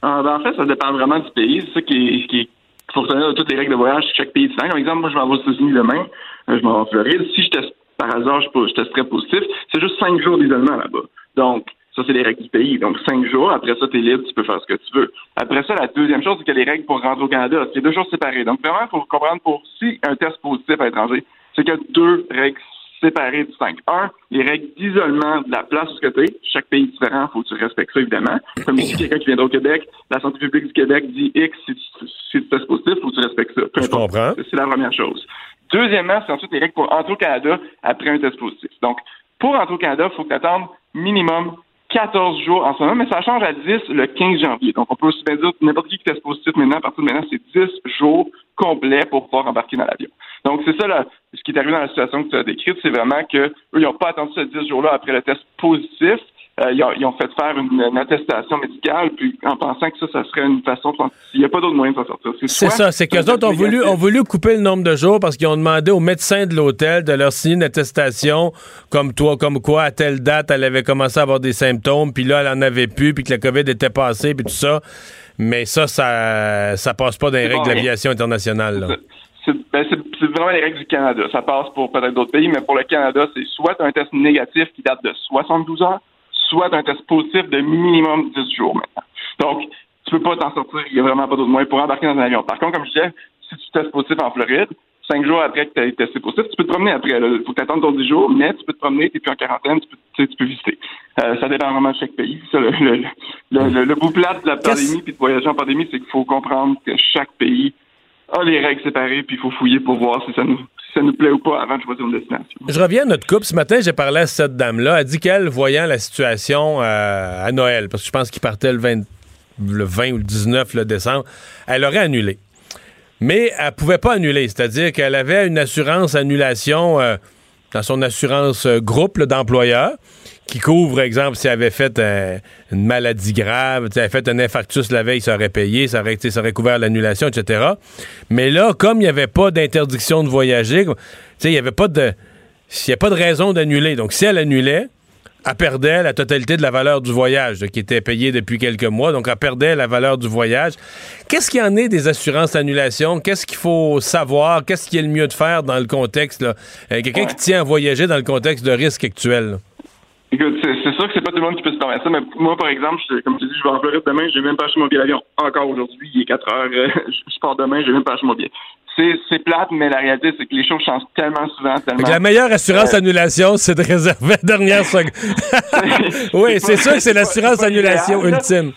Ah, ben, en fait, ça dépend vraiment du pays. C'est ça qui faut retenir toutes les règles de voyage chaque pays différent. Comme exemple, moi, je m'en vais aux États-Unis demain, euh, je m'en vais en Floride. Si je teste, par hasard, je, je testerais positif, c'est juste cinq jours d'isolement là-bas. Donc, ça, c'est les règles du pays. Donc, cinq jours. Après ça, tu es libre, tu peux faire ce que tu veux. Après ça, la deuxième chose, c'est a les règles pour rentrer au Canada. C'est deux choses séparées. Donc, vraiment, il faut comprendre pour si un test positif à l'étranger, c'est qu'il y a deux règles séparées distinctes. Un, les règles d'isolement de la place où tu es. Chaque pays est différent, il faut que tu respectes ça, évidemment. Comme ici, quelqu'un qui viendra au Québec, la santé publique du Québec dit X, si tu, si tu testes positif, il faut que tu respectes ça. Je comprends. C'est la première chose. Deuxièmement, c'est ensuite les règles pour entrer au Canada après un test positif. Donc, pour entrer au Canada, il faut que tu attendes minimum 14 jours en ce moment, mais ça change à 10 le 15 janvier. Donc, on peut aussi bien dire n'importe qui qui teste positif maintenant, à partir de maintenant, c'est 10 jours complets pour pouvoir embarquer dans l'avion. Donc, c'est ça, là, ce qui est arrivé dans la situation que tu as décrite, c'est vraiment que ils n'ont pas attendu ces 10 jours-là après le test positif. Euh, ils, ont, ils, ont, fait faire une, une, attestation médicale, puis en pensant que ça, ça serait une façon de... Il n'y a pas d'autre moyen de s'en sortir. C'est ça, c'est qu'eux autres ont voulu, ont voulu couper le nombre de jours parce qu'ils ont demandé au médecin de l'hôtel de leur signer une attestation comme toi, comme quoi, à telle date, elle avait commencé à avoir des symptômes, puis là, elle en avait plus, puis que la COVID était passée, puis tout ça. Mais ça, ça, ça passe pas dans les règles de l'aviation internationale. Là. Ben, c'est vraiment les règles du Canada. Ça passe pour peut-être d'autres pays, mais pour le Canada, c'est soit un test négatif qui date de 72 heures, soit un test positif de minimum 10 jours maintenant. Donc, tu peux pas t'en sortir, il n'y a vraiment pas d'autre moyen pour embarquer dans un avion. Par contre, comme je disais, si tu testes positif en Floride, cinq jours après que tu aies testé positif, tu peux te promener après. Il faut t'attendre ton 10 jours, mais tu peux te promener, tu plus en quarantaine, tu peux, tu peux visiter. Euh, ça dépend vraiment de chaque pays. Ça, le, le, le, le, bout plat de la pandémie puis de voyager en pandémie, c'est qu'il faut comprendre que chaque pays a les règles séparées, puis il faut fouiller pour voir si ça nous ça nous plaît ou pas avant de choisir une destination. Je reviens à notre couple. Ce matin, j'ai parlé à cette dame-là. Elle dit qu'elle, voyant la situation euh, à Noël, parce que je pense qu'il partait le 20, le 20 ou le 19 le décembre, elle aurait annulé. Mais elle pouvait pas annuler, c'est-à-dire qu'elle avait une assurance annulation euh, dans son assurance euh, groupe d'employeurs qui couvre, exemple, si elle avait fait une maladie grave, si elle avait fait un infarctus la veille, ça aurait payé, ça aurait, ça aurait couvert l'annulation, etc. Mais là, comme il n'y avait pas d'interdiction de voyager, il n'y avait pas de. Il n'y a pas de raison d'annuler. Donc, si elle annulait, elle perdait la totalité de la valeur du voyage, qui était payée depuis quelques mois. Donc, elle perdait la valeur du voyage. Qu'est-ce qu'il y en est des assurances d'annulation? Qu'est-ce qu'il faut savoir? Qu'est-ce qui est le mieux de faire dans le contexte? Euh, Quelqu'un qui tient à voyager dans le contexte de risque actuel. Écoute, c'est sûr que c'est pas tout le monde qui peut se permettre ça, mais moi, par exemple, comme tu dis, je vais en Floride demain, j'ai même pas acheté mon billet d'avion. Encore aujourd'hui, il est 4 heures, euh, je pars demain, j'ai même pas acheté mon billet. C'est plate, mais la réalité, c'est que les choses changent tellement souvent, tellement. la meilleure assurance euh, annulation, c'est de réserver la dernière seconde. oui, c'est sûr que c'est l'assurance annulation ultime.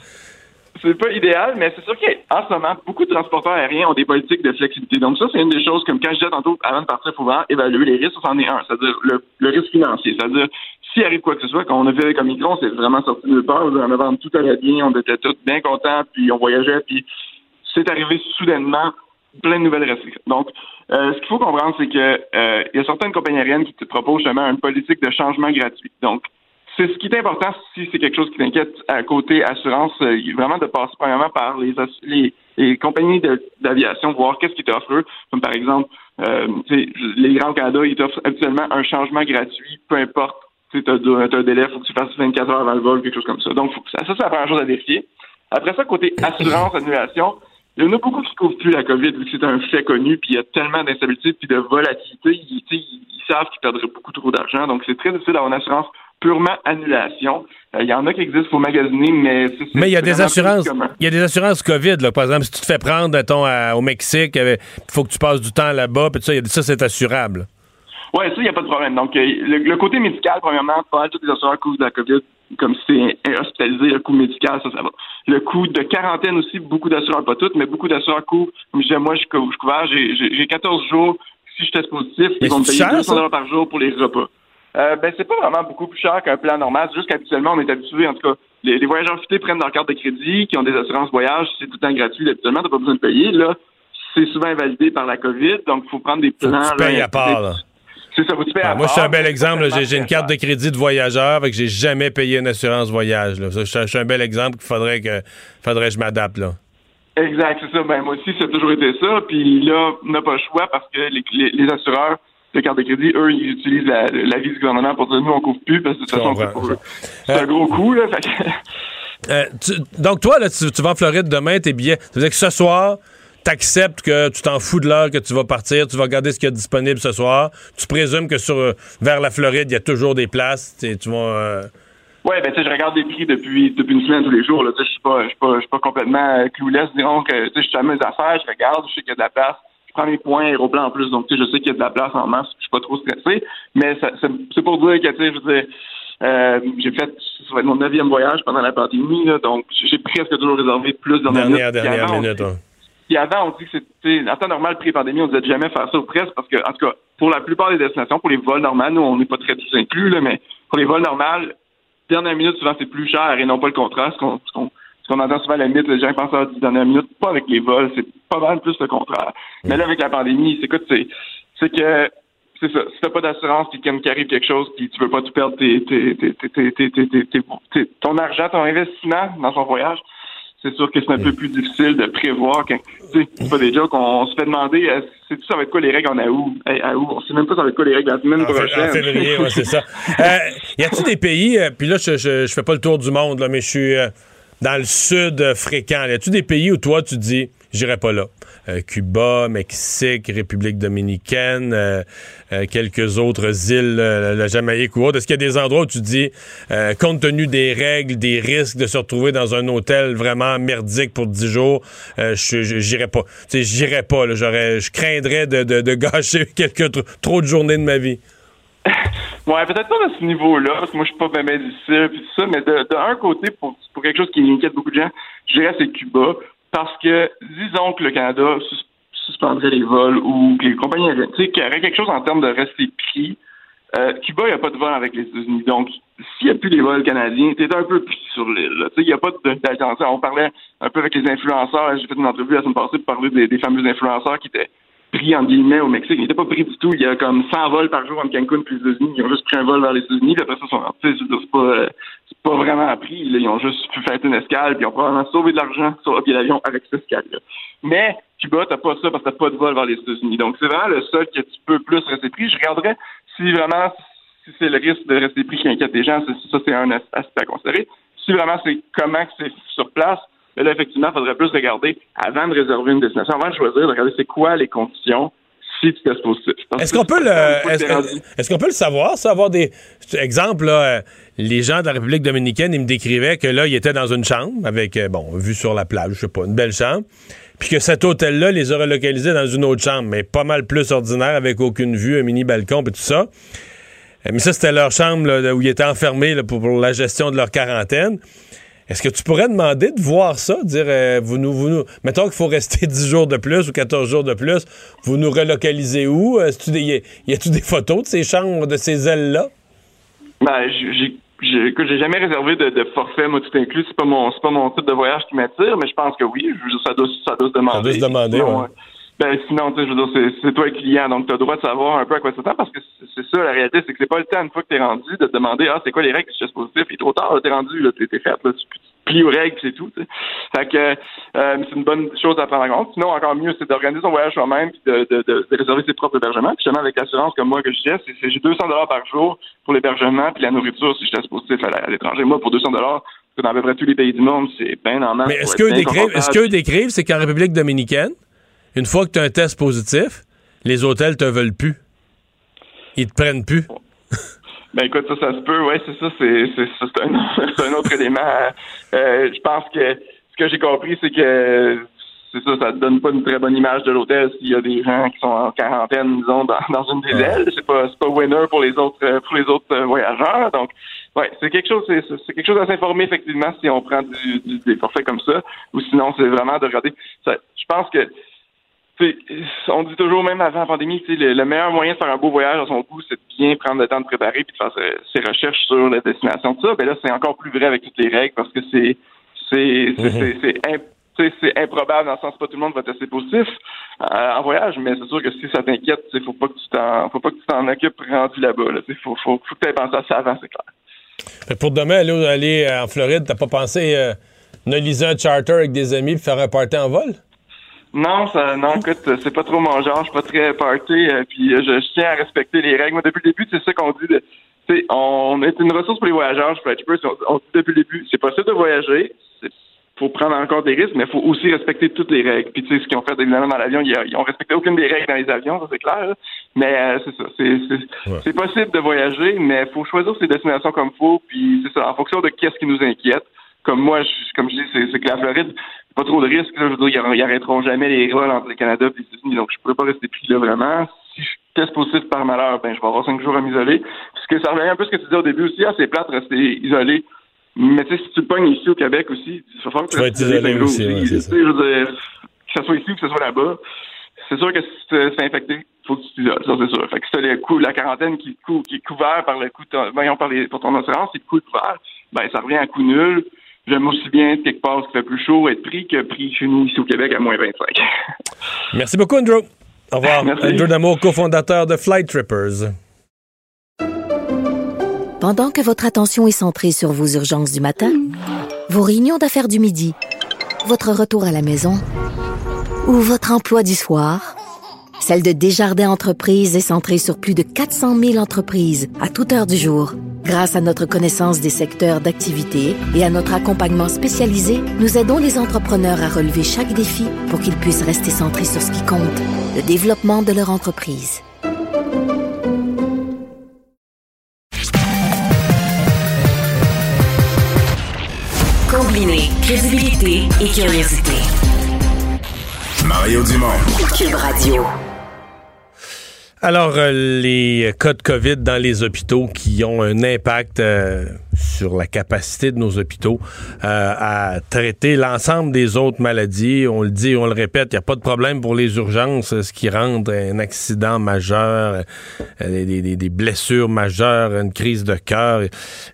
C'est pas idéal, mais c'est sûr qu'en ce moment, beaucoup de transporteurs aériens ont des politiques de flexibilité. Donc ça, c'est une des choses, comme quand je disais tantôt, avant de partir, il faut vraiment évaluer les risques. Ça en est un, c'est-à-dire le, le risque financier. C'est-à-dire s'il arrive quoi que ce soit, quand on a vu avec Omicron, c'est vraiment sorti de nulle part. En novembre, tout allait bien, on était tous bien contents, puis on voyageait, puis c'est arrivé soudainement plein de nouvelles restrictions. Donc, euh, ce qu'il faut comprendre, c'est que euh, il y a certaines compagnies aériennes qui te proposent justement une politique de changement gratuit. Donc, c'est ce qui est important si c'est quelque chose qui t'inquiète à côté assurance, euh, vraiment de passer premièrement par les, les, les compagnies d'aviation, voir qu'est-ce qu'ils t'offrent. Comme par exemple, euh, les Grands Canada, ils t'offrent habituellement un changement gratuit, peu importe tu as, un délai, il faut que tu fasses 24 heures avant le vol, quelque chose comme ça. Donc, ça, ça c'est la première chose à vérifier. Après ça, côté assurance, annulation, il y en a beaucoup qui ne couvrent plus la COVID, vu que c'est un fait connu, puis il y a tellement d'instabilité puis de volatilité, ils, ils, savent qu'ils perdraient beaucoup trop d'argent. Donc, c'est très difficile d'avoir une assurance purement annulation. Euh, il y en a qui existent, il faut magasiner, mais... mais il y a des assurances il y a des assurances COVID, là. Par exemple, si tu te fais prendre, mettons, au Mexique, il faut que tu passes du temps là-bas, puis ça, ça c'est assurable. Oui, ça, il n'y a pas de problème. Donc, euh, le, côté médical, premièrement, pas tous les assureurs couvrent de la COVID, comme si c'est hospitalisé, le coût médical, ça, ça va. Le coût de quarantaine aussi, beaucoup d'assureurs, pas toutes, mais beaucoup d'assureurs couvrent. Comme je disais, moi, je suis couvert, j'ai 14 jours. Si je teste positif, ils vont me payer 200 par jour pour les repas. Euh, ben, c'est pas vraiment beaucoup plus cher qu'un plan normal. C'est juste qu'habituellement, on est habitué, en tout cas, les, les voyageurs fités prennent leur carte de crédit, qui ont des assurances voyage, c'est tout le temps gratuit. Habituellement, t'as pas besoin de payer. Là, c'est souvent invalidé par la COVID, donc il faut prendre des plans. tu payes à part, là. Ah, moi, je suis un bel exemple. J'ai une carte de crédit de voyageur, que j'ai jamais payé une assurance voyage. Je suis un bel exemple qu'il faudrait que faudrait je m'adapte là. Exact, c'est ça. Ben, moi aussi, ça a toujours été ça. Puis là, on n'a pas le choix parce que les, assureurs de carte de crédit, eux, ils utilisent la, vie du gouvernement pour dire nous, on couvre plus parce que de toute façon, c'est un gros coup. Là, euh, donc, toi, là, tu, vas en Floride demain, tes billets. Ça veut dire que ce soir, t'acceptes que tu t'en fous de l'heure que tu vas partir, tu vas regarder ce qu'il y a disponible ce soir. Tu présumes que sur vers la Floride, il y a toujours des places. Tu vas. Euh, oui, ben tu sais, je regarde des prix depuis depuis une semaine tous les jours. Je suis pas, complètement clueless. Disons que je suis à mes affaires, je regarde, je sais qu'il y a de la place. Je prends mes points aéroplans en plus, donc je sais qu'il y a de la place en masse. Je suis pas trop stressé. Mais c'est pour dire que tu sais, je veux dire, euh, j'ai fait, ça va être mon neuvième voyage pendant la pandémie, là, donc j'ai presque toujours réservé plus de dernière, Dernière minute, puis avant, on dit que c'était en temps normal, pré-pandémie, on disait jamais faire ça au presse parce que, en tout cas, pour la plupart des destinations, pour les vols normaux, nous, on n'est pas très tous inclus, là, mais pour les vols normaux, dernière minute, souvent, c'est plus cher et non pas le contraire. Ce qu'on, ce entend souvent à la limite, les gens pensent à la dernière minute, pas avec les vols, c'est pas mal plus le contraire. Mais là, avec la pandémie, c'est c'est, c'est que c'est ça. Si t'as pas d'assurance puis qu'il arrive quelque chose puis tu veux pas tout perdre tes, tes, ton argent, ton investissement dans son voyage, c'est sûr que c'est un peu plus difficile de prévoir. Quand, c'est pas des jokes, on, se fait demander, euh, c'est ça va être quoi les règles en août? À août, on sait même pas ça va être quoi les règles la semaine prochaine. En février, ouais, c'est ça. Euh, y a-tu des pays, euh, puis là, je, je, je, fais pas le tour du monde, là, mais je suis dans le sud fréquent. Y a-tu des pays où toi, tu dis, j'irai pas là? Euh, Cuba, Mexique, République dominicaine, euh, euh, quelques autres îles, la Jamaïque ou autre. Est-ce qu'il y a des endroits où tu dis, compte tenu des règles, des risques de se retrouver dans un hôtel vraiment merdique pour 10 jours, je j'irais pas. Tu sais, j'irais pas. J'aurais, je craindrais de, de, gâcher quelques trop de journées de ma vie. ouais, peut-être pas à ce niveau-là, parce que moi, je suis pas bien difficile, puis ça, mais de, un côté, pour, pour quelque chose qui inquiète beaucoup de gens, je dirais c'est Cuba parce que disons que le Canada suspendrait les vols ou que les compagnies aériennes, tu sais, qu'il y aurait quelque chose en termes de rester pris. Euh, Cuba, il n'y a pas de vol avec les États-Unis. Donc, s'il n'y a plus des vols canadiens, tu es un peu pris sur l'île. Il n'y a pas d'alternative. On parlait un peu avec les influenceurs. J'ai fait une entrevue la semaine passée pour parler des fameux influenceurs qui étaient pris en guillemets au Mexique. Ils n'étaient pas pris du tout. Il y a comme 100 vols par jour entre Cancun et les États-Unis. Ils ont juste pris un vol vers les États-Unis. Puis après ça, sont, c'est pas, pas vraiment appris. Ils ont juste faire une escale. Puis ils ont probablement sauvé de l'argent sur le pied d'avion avec cette escale-là. Mais Cuba, t'as pas ça parce que t'as pas de vol vers les États-Unis. Donc c'est vraiment le seul que tu peux plus rester pris. Je regarderais si vraiment si c'est le risque de rester pris qui inquiète les gens. Ça, c'est un aspect à considérer. Si vraiment c'est comment c'est sur place, mais là, effectivement, il faudrait plus regarder, avant de réserver une destination, avant de choisir, de regarder c'est quoi les conditions si tu testes positif. Est-ce qu'on peut le, est-ce, qu'on peut le savoir, ça, avoir des, exemple, là, euh, les gens de la République dominicaine, ils me décrivaient que là, ils étaient dans une chambre avec, euh, bon, vue sur la plage, je sais pas, une belle chambre, puis que cet hôtel-là les a relocalisés dans une autre chambre, mais pas mal plus ordinaire, avec aucune vue, un mini balcon, et tout ça. Euh, mais ça, c'était leur chambre où ils étaient enfermés pour, la gestion de leur quarantaine. Est-ce que tu pourrais demander de voir ça, dire euh, vous nous, vous nous, mettons qu'il faut rester 10 jours de plus ou 14 jours de plus, vous nous relocalisez où? Euh, y a-tu des photos de ces chambres, de ces ailes-là? Ben, j'ai j'ai jamais réservé de, forfait, moi, tout inclus. C'est pas mon c'est pas mon type de voyage qui m'attire, mais je pense que oui. Ça doit, ça doit se demander. Ça doit se demander, oui. Ben, sinon, tu sais, je veux dire, c'est toi le client, donc tu as le droit de savoir un peu à quoi ça tend, parce que c'est ça, la réalité, c'est que c'est pas le temps, une fois que tu es rendu, de te demander, ah, c'est quoi les règles, si c'est positif, il est trop tard, t'es rendu, là, t'es fait, là, tu, plies aux règles, c'est tout, tu sais. Fait que, euh, c'est une bonne chose à prendre en compte. Sinon, encore mieux, c'est d'organiser son voyage soi-même, puis de, de, de, réserver ses propres hébergements. Puis, justement, avec l'assurance, comme moi, que je disais, c'est, j'ai 200 dollars par jour pour l'hébergement, puis la nourriture, si je teste positif à l'étranger. Moi, pour 200 dollars, dans à peu près tous les pays du monde, c'est bien en masse. Mais est-ce qu'eux décrivent, est-ce qu'eux décrivent, c'est qu'en République dominicaine, une fois que tu as un test positif, les hôtels te veulent plus. Ils te prennent plus. Ben écoute, ça, ça se peut, ouais, c'est ça, c'est, c'est, un, autre élément. Euh, je pense que ce que j'ai compris, c'est que c'est ça, ça donne pas une très bonne image de l'hôtel s'il y a des gens qui sont en quarantaine, disons, dans, dans une des ailes. C'est pas, c'est pas winner pour les autres, pour les autres euh, voyageurs. Donc, ouais, c'est quelque chose, c'est, c'est quelque chose à s'informer effectivement si on prend du, du, des forfaits comme ça, ou sinon c'est vraiment de regarder. Ça, je pense que on dit toujours, même avant la pandémie, le, le meilleur moyen de faire un beau voyage à son goût, c'est de bien prendre le temps de préparer puis de faire ses, recherches sur la destination. Tout ça, ben là, c'est encore plus vrai avec toutes les règles parce que c'est c'est c'est c'est improbable dans le sens que pas tout le monde va tester positif euh, en voyage, mais c'est sûr que si ça t'inquiète, il faut pas que tu t'en faut pas que tu t'en occupes rendu là-bas. Là, faut, faut, faut que tu aies pensé à ça avant, c'est clair. pour demain, aller, aller en Floride, t'as pas pensé euh, ne liser un charter avec des amis et faire un party en vol? Non, ça, non, écoute, c'est pas trop mon genre, je suis pas très party, euh, puis je, tiens à respecter les règles. Moi, depuis le début, c'est ça qu'on dit. De, on est une ressource pour les voyageurs, je peux on, on dit depuis le début, c'est possible de voyager, faut prendre encore des risques, mais il faut aussi respecter toutes les règles. Puis tu sais, ce qu'ils ont fait évidemment dans l'avion, ils, ont respecté aucune des règles dans les avions, ça c'est clair. Mais euh, c'est ça, c'est possible de voyager, mais il faut choisir ses destinations comme il faut. Puis c'est ça, en fonction de qu'est-ce qui nous inquiète. Comme moi, je, comme je dis, c'est que la Floride, pas trop de risques. je veux dire, ils n'arrêteront jamais les vols entre le Canada et les États-Unis, donc je ne pourrais pas rester pris là vraiment. Si je teste positif par malheur, ben je vais avoir cinq jours à m'isoler. Parce que ça revient un peu à ce que tu disais au début aussi, ah, c'est plate de rester isolé mais tu sais, si tu le pognes ici au Québec aussi, il va falloir que tu t'isoler aussi. Ouais, c'est ça. que ce soit ici ou que ce soit là-bas, c'est sûr que si tu es infecté, il faut que tu t'isoles, ça c'est sûr. Fait que si tu as la quarantaine qui, qui est couvert par le coût, voyons par les, pour ton assurance, si le coût est couvert, ben ça revient à coût nul. J'aime aussi bien quelque part qui fait plus chaud être pris que pris chez nous ici au Québec à moins 25. Merci beaucoup, Andrew. Au revoir. Andrew Damo, cofondateur de Flight Trippers. Pendant que votre attention est centrée sur vos urgences du matin, vos réunions d'affaires du midi, votre retour à la maison ou votre emploi du soir, celle de Desjardins Entreprises est centrée sur plus de 400 000 entreprises à toute heure du jour. Grâce à notre connaissance des secteurs d'activité et à notre accompagnement spécialisé, nous aidons les entrepreneurs à relever chaque défi pour qu'ils puissent rester centrés sur ce qui compte, le développement de leur entreprise. crédibilité et curiosité. Mario Dumont. Cube Radio. Alors, euh, les cas de COVID dans les hôpitaux qui ont un impact euh, sur la capacité de nos hôpitaux euh, à traiter l'ensemble des autres maladies. On le dit, on le répète, il n'y a pas de problème pour les urgences, ce qui rend un accident majeur, des, blessures majeures, une crise de cœur.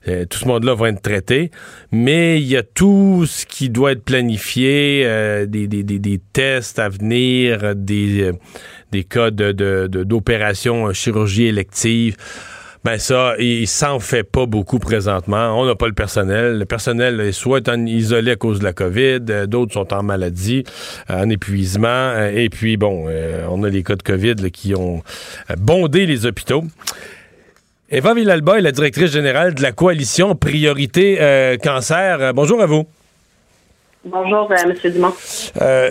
tout ce monde-là va être traité. Mais il y a tout ce qui doit être planifié, des, des, tests à venir, des des cas d'opération de, chirurgie élective. Ben ça, il s'en fait pas beaucoup présentement. On n'a pas le personnel. Le personnel est soit isolé à cause de la COVID, euh, d'autres sont en maladie, euh, en épuisement. Euh, et puis, bon, on a les cas de COVID qui ont bondé les hôpitaux. Eva Villalba est la directrice générale de la coalition Priorité Cancer. bonjour à vous. Bonjour, euh, M. Dumont. Euh,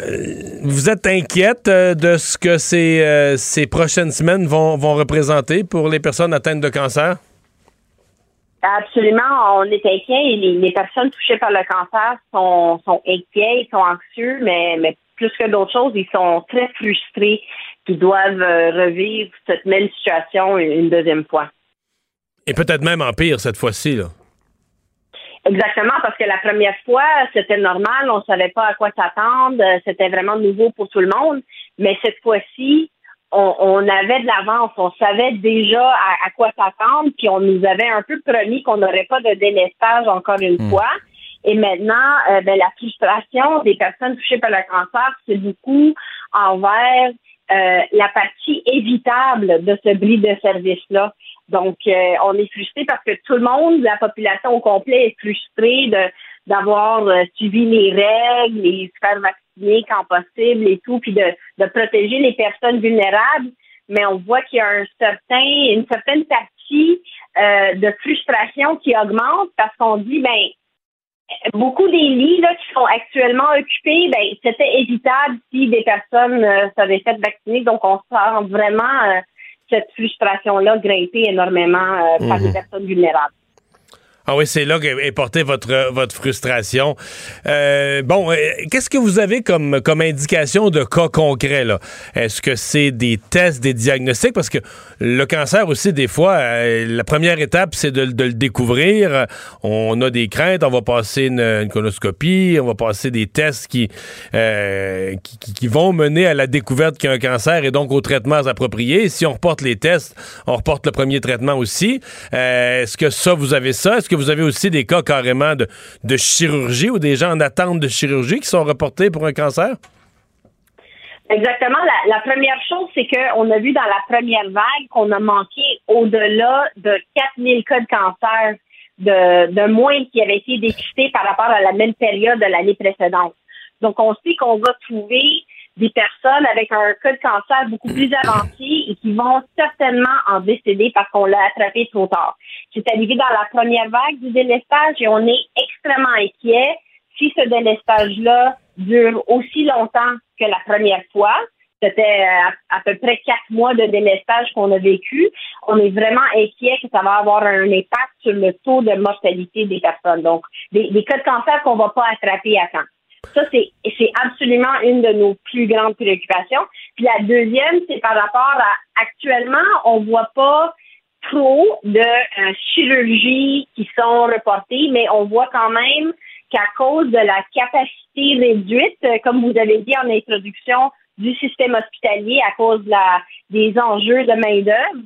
vous êtes inquiète euh, de ce que ces, ces prochaines semaines vont, vont, représenter pour les personnes atteintes de cancer? Absolument, on est inquiet et les, personnes touchées par le cancer sont, sont inquiets, ils sont anxieux, mais, mais plus que d'autres choses, ils sont très frustrés qu'ils doivent revivre cette même situation une deuxième fois. Et peut-être même en pire cette fois-ci, là. Exactement, parce que la première fois, c'était normal, on savait pas à quoi s'attendre, c'était vraiment nouveau pour tout le monde. Mais cette fois-ci, on, avait de l'avance, on savait déjà à, quoi s'attendre, puis on nous avait un peu promis qu'on n'aurait pas de délestage encore une hmm. fois. Et maintenant, euh, ben, la frustration des personnes touchées par le cancer, c'est beaucoup envers euh, la partie évitable de ce bris de service-là. Donc, euh, on est frustré parce que tout le monde, la population au complet, est frustrée de d'avoir euh, suivi les règles, les se faire vacciner quand possible et tout, puis de, de protéger les personnes vulnérables. Mais on voit qu'il y a un certain, une certaine partie euh, de frustration qui augmente parce qu'on dit, ben, beaucoup des lits là, qui sont actuellement occupés, ben, c'était évitable si des personnes s'avaient fait vacciner. Donc, on sent vraiment cette frustration-là grimper énormément euh, par les mhm. personnes vulnérables. Ah oui, c'est là qu'est portée votre, votre frustration. Euh, bon, euh, qu'est-ce que vous avez comme, comme indication de cas concrets? là? Est-ce que c'est des tests, des diagnostics? Parce que le cancer aussi, des fois, euh, la première étape, c'est de, le découvrir. On a des craintes, on va passer une, colonoscopie, on va passer des tests qui, qui, qui, vont mener à la découverte qu'il y a un cancer et donc aux traitements appropriés. Si on reporte les tests, on reporte le premier traitement aussi. Est-ce que ça, vous avez ça? Est-ce que vous avez aussi des cas carrément de, de chirurgie ou des gens en attente de chirurgie qui sont reportés pour un cancer? Exactement. La, première chose, c'est qu'on a vu dans la première vague qu'on a manqué au-delà de 4000 cas de cancer de, de moins qui avaient été dépistés par rapport à la même période de l'année précédente. Donc, on sait qu'on va trouver des personnes avec un cas de cancer beaucoup plus avancé et qui vont certainement en décéder parce qu'on l'a attrapé trop tard. C'est arrivé dans la première vague du délestage et on est extrêmement inquiet si ce délestage-là dure aussi longtemps que la première fois, c'était euh, à, peu près quatre mois de délestage qu'on a vécu. On est vraiment inquiet que ça va avoir un impact sur le taux de mortalité des personnes. Donc, des, cas de cancer qu'on va pas attraper à temps. Ça, c'est, c'est absolument une de nos plus grandes préoccupations. Puis la deuxième, c'est par rapport à actuellement, on voit pas trop de euh, chirurgies qui sont reportées, mais on voit quand même qu'à cause de la capacité réduite, euh, comme vous avez dit en introduction, du système hospitalier à cause de la, des enjeux de main-d'œuvre,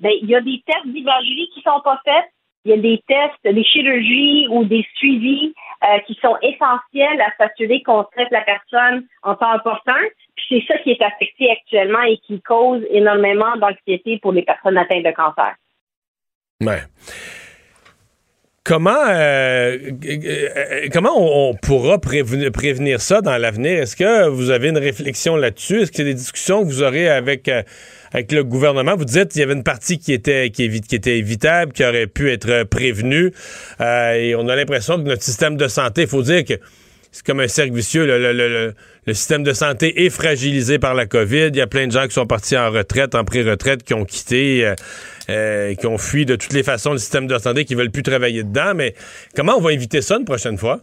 ben, il y a des tests d'imagerie qui sont pas faits. Il y a des tests, des chirurgies ou des suivis euh, qui sont essentiels à s'assurer qu'on traite la personne en temps important. Puis c'est ça qui est affecté actuellement et qui cause énormément d'anxiété pour les personnes atteintes de cancer. Ouais. Comment, euh, euh, comment on, pourra prévenir, ça dans l'avenir? Est-ce que vous avez une réflexion là-dessus? Est-ce y a des discussions que vous aurez avec, euh, le gouvernement? Vous dites qu'il y avait une partie qui était, qui, qui était évitable, qui aurait pu être prévenue. et on a l'impression que notre système de santé, il faut dire que c'est comme un cercle vicieux. Le, système de santé est fragilisé par la COVID. Il y a plein de gens qui sont partis en retraite, en pré-retraite, qui ont quitté, euh, euh, qui ont fui de toutes les façons le système de santé, qui veulent plus travailler dedans. Mais comment on va éviter ça une prochaine fois?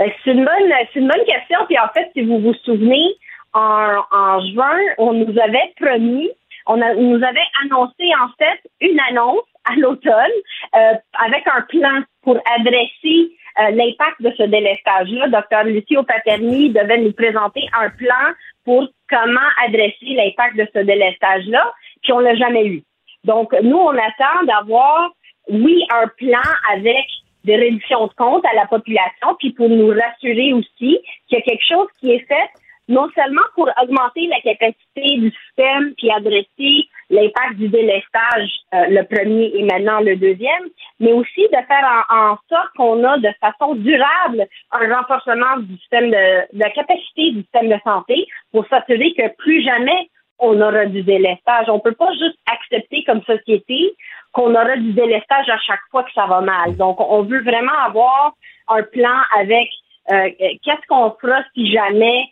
Euh, c'est une bonne, une bonne question. Puis en fait, si vous vous souvenez, en, juin, on nous avait promis, on nous avait annoncé en fait une annonce à l'automne avec un plan pour adresser euh, l'impact de ce délestage-là. Docteur Lucio Paterni devait nous présenter un plan pour comment adresser l'impact de ce délestage-là, puis on l'a jamais eu. Donc, nous, on attend d'avoir, oui, un plan avec des réductions de comptes à la population, puis pour nous rassurer aussi qu'il y a quelque chose qui est fait non seulement pour augmenter la capacité du système puis adresser l'impact du délestage, euh, le premier et maintenant le deuxième, mais aussi de faire en, sorte qu'on a de façon durable un renforcement du système de, de la capacité du système de santé pour s'assurer que plus jamais on aura du délestage. On peut pas juste accepter comme société qu'on aura du délestage à chaque fois que ça va mal. Donc, on veut vraiment avoir un plan avec euh, qu'est-ce qu'on fera si jamais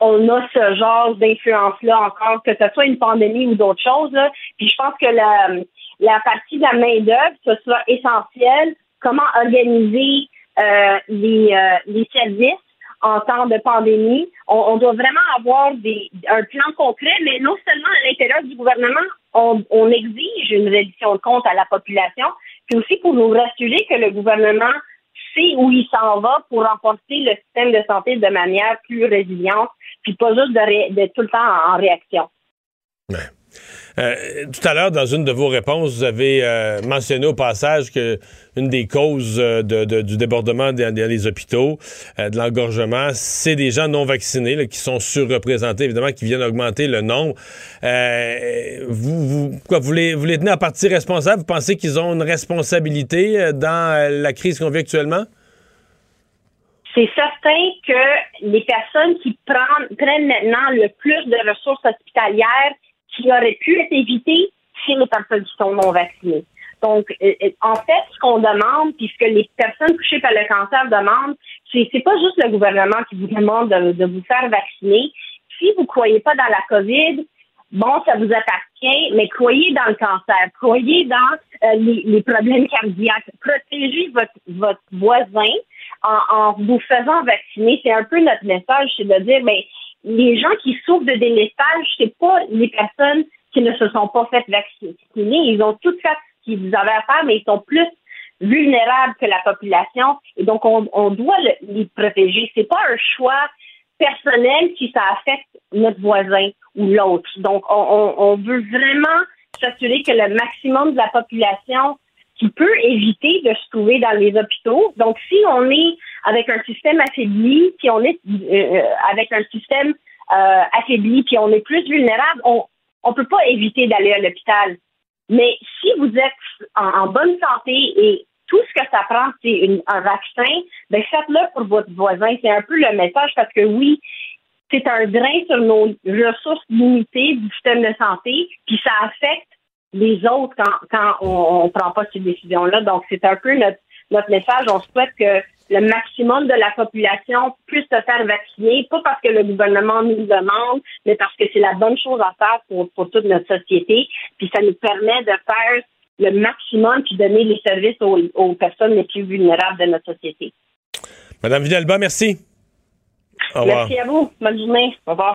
on a ce genre d'influence-là encore, que ce soit une pandémie ou d'autres choses. Là. Puis je pense que la, la partie de la main-d'œuvre, ce sera essentiel. Comment organiser euh, les, euh, les services en temps de pandémie. On, doit vraiment avoir des, un plan concret, mais non seulement à l'intérieur du gouvernement, on, on exige une reddition de compte à la population, puis aussi pour nous rassurer que le gouvernement sait où il s'en va pour renforcer le système de santé de manière plus résiliente puis pas juste d'être tout le temps en, réaction. Euh, tout à l'heure, dans une de vos réponses, vous avez euh, mentionné au passage que une des causes euh, du débordement des, des hôpitaux, de l'engorgement, c'est des gens non vaccinés qui sont surreprésentés, évidemment, qui viennent augmenter le nombre. vous, les, les tenez à partie responsable? Vous pensez qu'ils ont une responsabilité dans la crise qu'on vit actuellement? c'est certain que les personnes qui prennent, maintenant le plus de ressources hospitalières qui auraient pu être évitées, c'est les personnes qui sont non vaccinées. Donc, euh, euh, en fait, ce qu'on demande, puis ce que les personnes touchées par le cancer demandent, c'est, pas juste le gouvernement qui vous demande de, vous faire vacciner. Si vous croyez pas dans la COVID, bon, ça vous appartient, mais croyez dans le cancer, croyez dans euh, les, problèmes cardiaques, protégez votre, votre voisin, en, vous faisant vacciner, c'est un peu notre message, c'est de dire, ben, les gens qui souffrent de délestage, c'est pas les personnes qui ne se sont pas faites vacciner. Ils ont tout fait ce qu'ils avaient à faire, mais ils sont plus vulnérables que la population. Et donc, on, doit les protéger. C'est pas un choix personnel si ça affecte notre voisin ou l'autre. Donc, on, on veut vraiment s'assurer que le maximum de la population qui peut éviter de se trouver dans les hôpitaux. Donc, si on est avec un système affaibli, si on est euh, avec un système euh, affaibli, puis on est plus vulnérable, on on peut pas éviter d'aller à l'hôpital. Mais si vous êtes en, bonne santé et tout ce que ça prend, c'est un vaccin, ben faites-le pour votre voisin. C'est un peu le message parce que oui, c'est un drain sur nos ressources limitées du système de santé, puis ça affecte les autres quand, quand on ne prend pas ces décisions-là. Donc, c'est un peu notre, notre message. On souhaite que le maximum de la population puisse se faire vacciner, pas parce que le gouvernement nous le demande, mais parce que c'est la bonne chose à faire pour, pour toute notre société. Puis ça nous permet de faire le maximum puis donner les services aux, aux personnes les plus vulnérables de notre société. Madame Villalba, merci. Au revoir. Merci à vous. Bonne journée. Au revoir.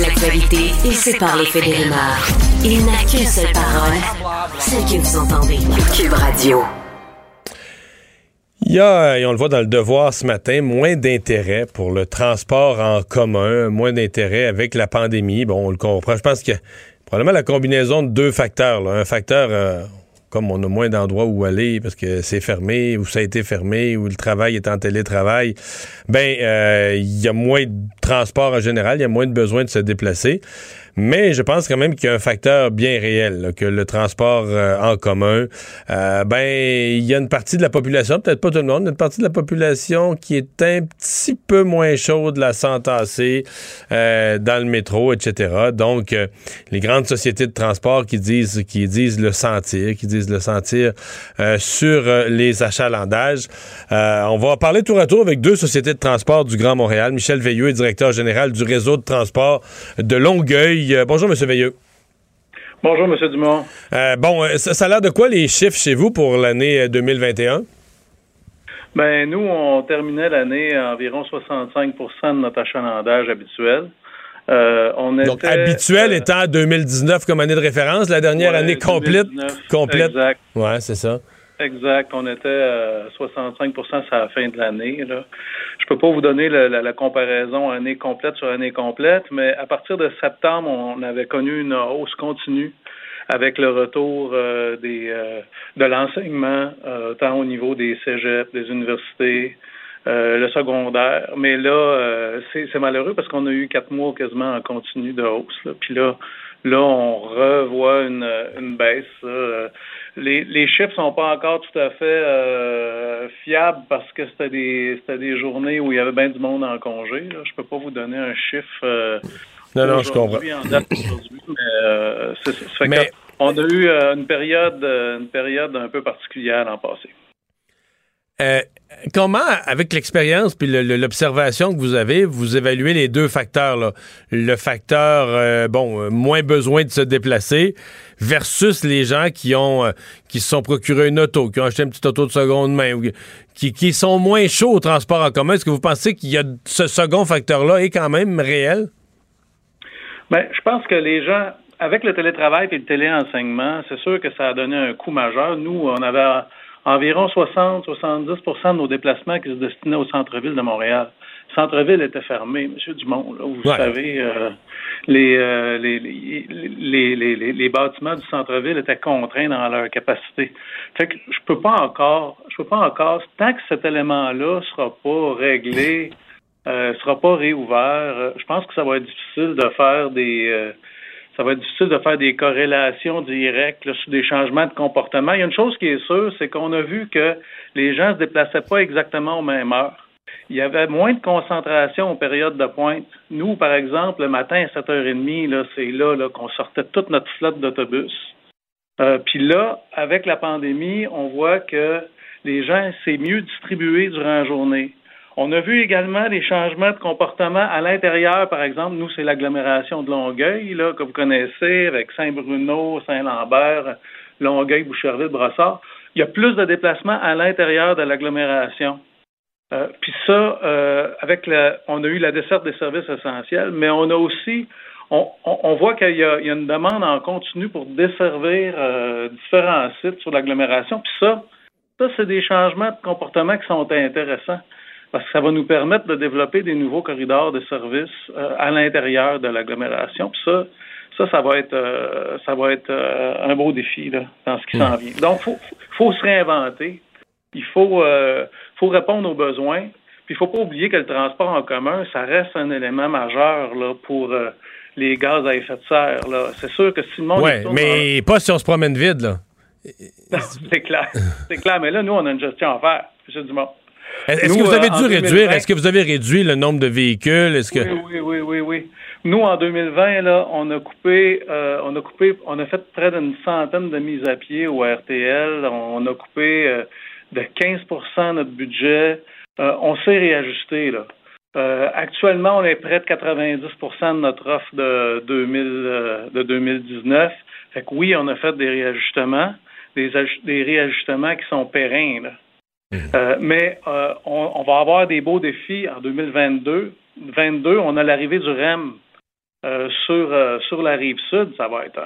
L'actualité et sépare les des. Il n'a qu'une seule parole, celle que vous entendez. Cube Radio. Il y a, et on le voit dans le devoir ce matin, moins d'intérêt pour le transport en commun, moins d'intérêt avec la pandémie. Bon, on le comprend. Je pense que probablement la combinaison de deux facteurs. Un facteur, euh, comme on a moins d'endroits où aller parce que c'est fermé, ou ça a été fermé, ou le travail est en télétravail, ben euh, il y a moins de transport en général, il y a moins de besoin de se déplacer. Mais je pense quand même qu'il y a un facteur bien réel, que le transport euh, en commun, euh, ben il y a une partie de la population, peut-être pas tout le monde, une partie de la population qui est un petit peu moins chaude la s'entasser euh, dans le métro, etc. Donc euh, les grandes sociétés de transport qui disent qui disent le sentir, qui disent le sentir sur les achalandages. on va parler tour à tour avec deux sociétés de transport du Grand Montréal. Michel Veilleux est directeur général du réseau de transport de Longueuil. Euh, bonjour, M. Veilleux. Bonjour, M. Dumont. Euh, bon, euh, ça, a l'air de quoi les chiffres chez vous pour l'année 2021? Ben, nous, on terminait l'année à environ 65% de notre achalandage habituel. on Donc, habituel étant 2019 comme année de référence, la dernière année complète. complète. Exact. Ouais, c'est ça. Exact. On était à 65% à la fin de l'année. Je peux pas vous donner la, comparaison année complète sur année complète, mais à partir de septembre, on avait connu une hausse continue avec le retour euh, des, euh, de l'enseignement, euh, tant au niveau des cégeps, des universités, le secondaire. Mais là, c'est malheureux parce qu'on a eu quatre mois quasiment en continu de hausse. Puis là, là, on revoit une, une baisse les, les chiffres sont pas encore tout à fait euh, fiables parce que c'était des c'était des journées où il y avait bien du monde en congé. Là. Je peux pas vous donner un chiffre. Euh, non, non, je comprends. En date mais, euh, on a eu une période une période un peu particulière l'an passé. Euh, comment, avec l'expérience puis l'observation que vous avez, vous évaluez les deux facteurs, là? le facteur euh, bon euh, moins besoin de se déplacer versus les gens qui ont qui se sont procurés une auto, qui ont acheté une petite auto de seconde main, qui, qui sont moins chauds au transport en commun. Est-ce que vous pensez qu'il y a ce second facteur-là est quand même réel? Ben, je pense que les gens, avec le télétravail et le téléenseignement, c'est sûr que ça a donné un coup majeur. Nous, on avait environ 60-70% de nos déplacements qui se destinaient au centre-ville de Montréal. Le centre-ville était fermé, M. Dumont. Là, vous savez, euh, euh, les, les, les, les, bâtiments du centre-ville étaient contraints dans leur capacité. Fait que je peux pas encore, je peux pas encore, tant que cet élément-là sera pas réglé, euh, sera pas réouvert, euh, je pense que ça va être difficile de faire des ça va être difficile de faire des corrélations directes sur des changements de comportement. Il y a une chose qui est sûre, c'est qu'on a vu que les gens ne se déplaçaient pas exactement aux mêmes heures. Il y avait moins de concentration aux périodes de pointe. Nous, par exemple, le matin à 7h30, là, c'est là, là qu'on sortait toute notre flotte d'autobus. Euh, Puis là, avec la pandémie, on voit que les gens, c'est mieux distribué durant la journée. On a vu également des changements de comportement à l'intérieur, par exemple, nous, c'est l'agglomération de Longueuil, là, que vous connaissez, avec Saint-Bruno, Saint-Lambert, Longueuil, Boucherville, Brossard. Il y a plus de déplacements à l'intérieur de l'agglomération. Euh, puis ça, euh, avec la, on a eu la desserte des services essentiels, mais on a aussi, on, on, voit qu'il y, y, a une demande en continu pour desservir euh, différents sites sur l'agglomération. Puis ça, ça, c'est des changements de comportement qui sont intéressants parce que ça va nous permettre de développer des nouveaux corridors de services euh, à l'intérieur de l'agglomération. Puis ça, Ça, ça va être, euh, ça va être euh, un beau défi là, dans ce qui s'en vient. Donc, faut, faut se réinventer. Il faut, faut répondre aux besoins. Puis, il faut pas oublier que le transport en commun, ça reste un élément majeur là, pour les gaz à effet de serre. C'est sûr que si le monde... Oui, mais pas si on se promène vide, là. c'est clair. C'est clair. Mais là, nous, on a une gestion à faire, M. Dumont. Est-ce que vous avez dû réduire, est-ce que vous avez réduit le nombre de véhicules? Est-ce que... Oui, oui, oui, oui, Nous, en 2020, là, on a coupé, euh, on a coupé, on a fait près d'une centaine de mises à pied au RTL. On a coupé euh, de 15% notre budget. Euh, on s'est réajusté, là. actuellement, on est près de 90% de notre offre de, 2000, de 2019. Fait que oui, on a fait des réajustements, des, des réajustements qui sont pérennes. Là. Euh, mais euh, on, va avoir des beaux défis en 2022. 22, on a l'arrivée du REM euh, sur, sur la rive sud. Ça va être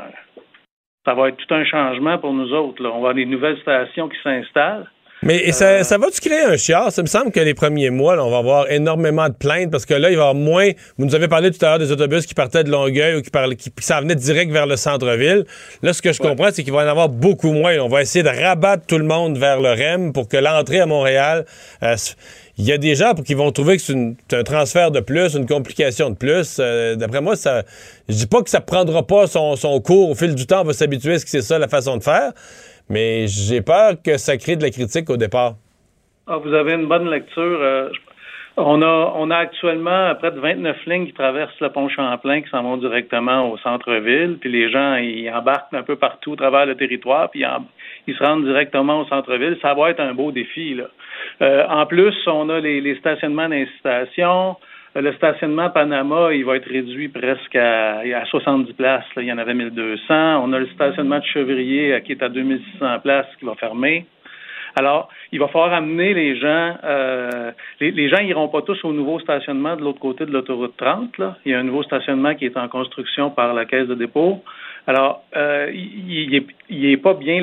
ça va être tout un changement pour nous autres. On va avoir des nouvelles stations qui s'installent. Mais ça, ça va-tu créer un chiard? Ça me semble que les premiers mois, on va avoir énormément de plaintes parce que là, il va y avoir moins. Vous nous avez parlé tout à l'heure des autobus qui partaient de Longueuil ou qui, parlaient, qui, s'en venaient direct vers le centre-ville. Là, ce que je comprends, c'est qu'il va y en avoir beaucoup moins. On va essayer de rabattre tout le monde vers le REM pour que l'entrée à Montréal. Euh, il y a des gens qui vont trouver que c'est un transfert de plus, une complication de plus. Euh, d'après moi, ça, je dis pas que ça prendra pas son, son cours au fil du temps, on va s'habituer à ce que c'est ça la façon de faire. Mais j'ai peur que ça crée de la critique au départ. Ah, vous avez une bonne lecture. Euh, on a, on a actuellement près de 29 lignes qui traversent le pont Champlain, qui s'en vont directement au centre-ville. Puis les gens, ils embarquent un peu partout à travers le territoire, puis ils, se rendent directement au centre-ville. Ça va être un beau défi. Là. Euh, en plus, on a les, les stationnements d'incitation. Euh, le stationnement Panama, il va être réduit presque à, 70 places. Il y en avait 1200. On a le stationnement de Chevrier euh, qui est à 2600 places qui va fermer. Alors, il va falloir amener les gens. Euh, les, gens n'iront pas tous au nouveau stationnement de l'autre côté de l'autoroute 30. Il y a un nouveau stationnement qui est en construction par la caisse de dépôt. Alors, il n'est pas bien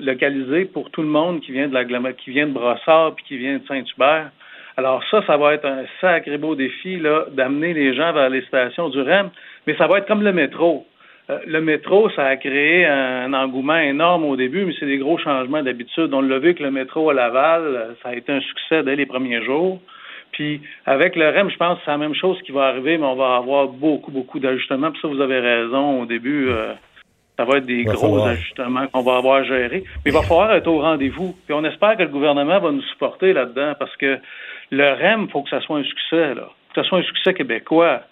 localisé pour tout le monde qui vient de la qui vient de Brossard puis qui vient de Saint-Hubert. Alors ça, ça va être un sacré beau défi là, d'amener les gens vers les stations du REM, mais ça va être comme le métro. Euh, le métro, ça a créé un engouement énorme au début, mais c'est des gros changements d'habitude. On l'a vu que le métro à Laval, ça a été un succès dès les premiers jours. Puis avec le REM, je pense que c'est la même chose qui va arriver, mais on va avoir beaucoup, beaucoup d'ajustements. Puis ça, vous avez raison, au début, euh, ça va être des gros ajustements qu'on va avoir à gérer. Mais il va falloir être au rendez-vous. Puis on espère que le gouvernement va nous supporter là-dedans parce que le REM, il faut que ça soit un succès, là. que ça soit un succès québécois.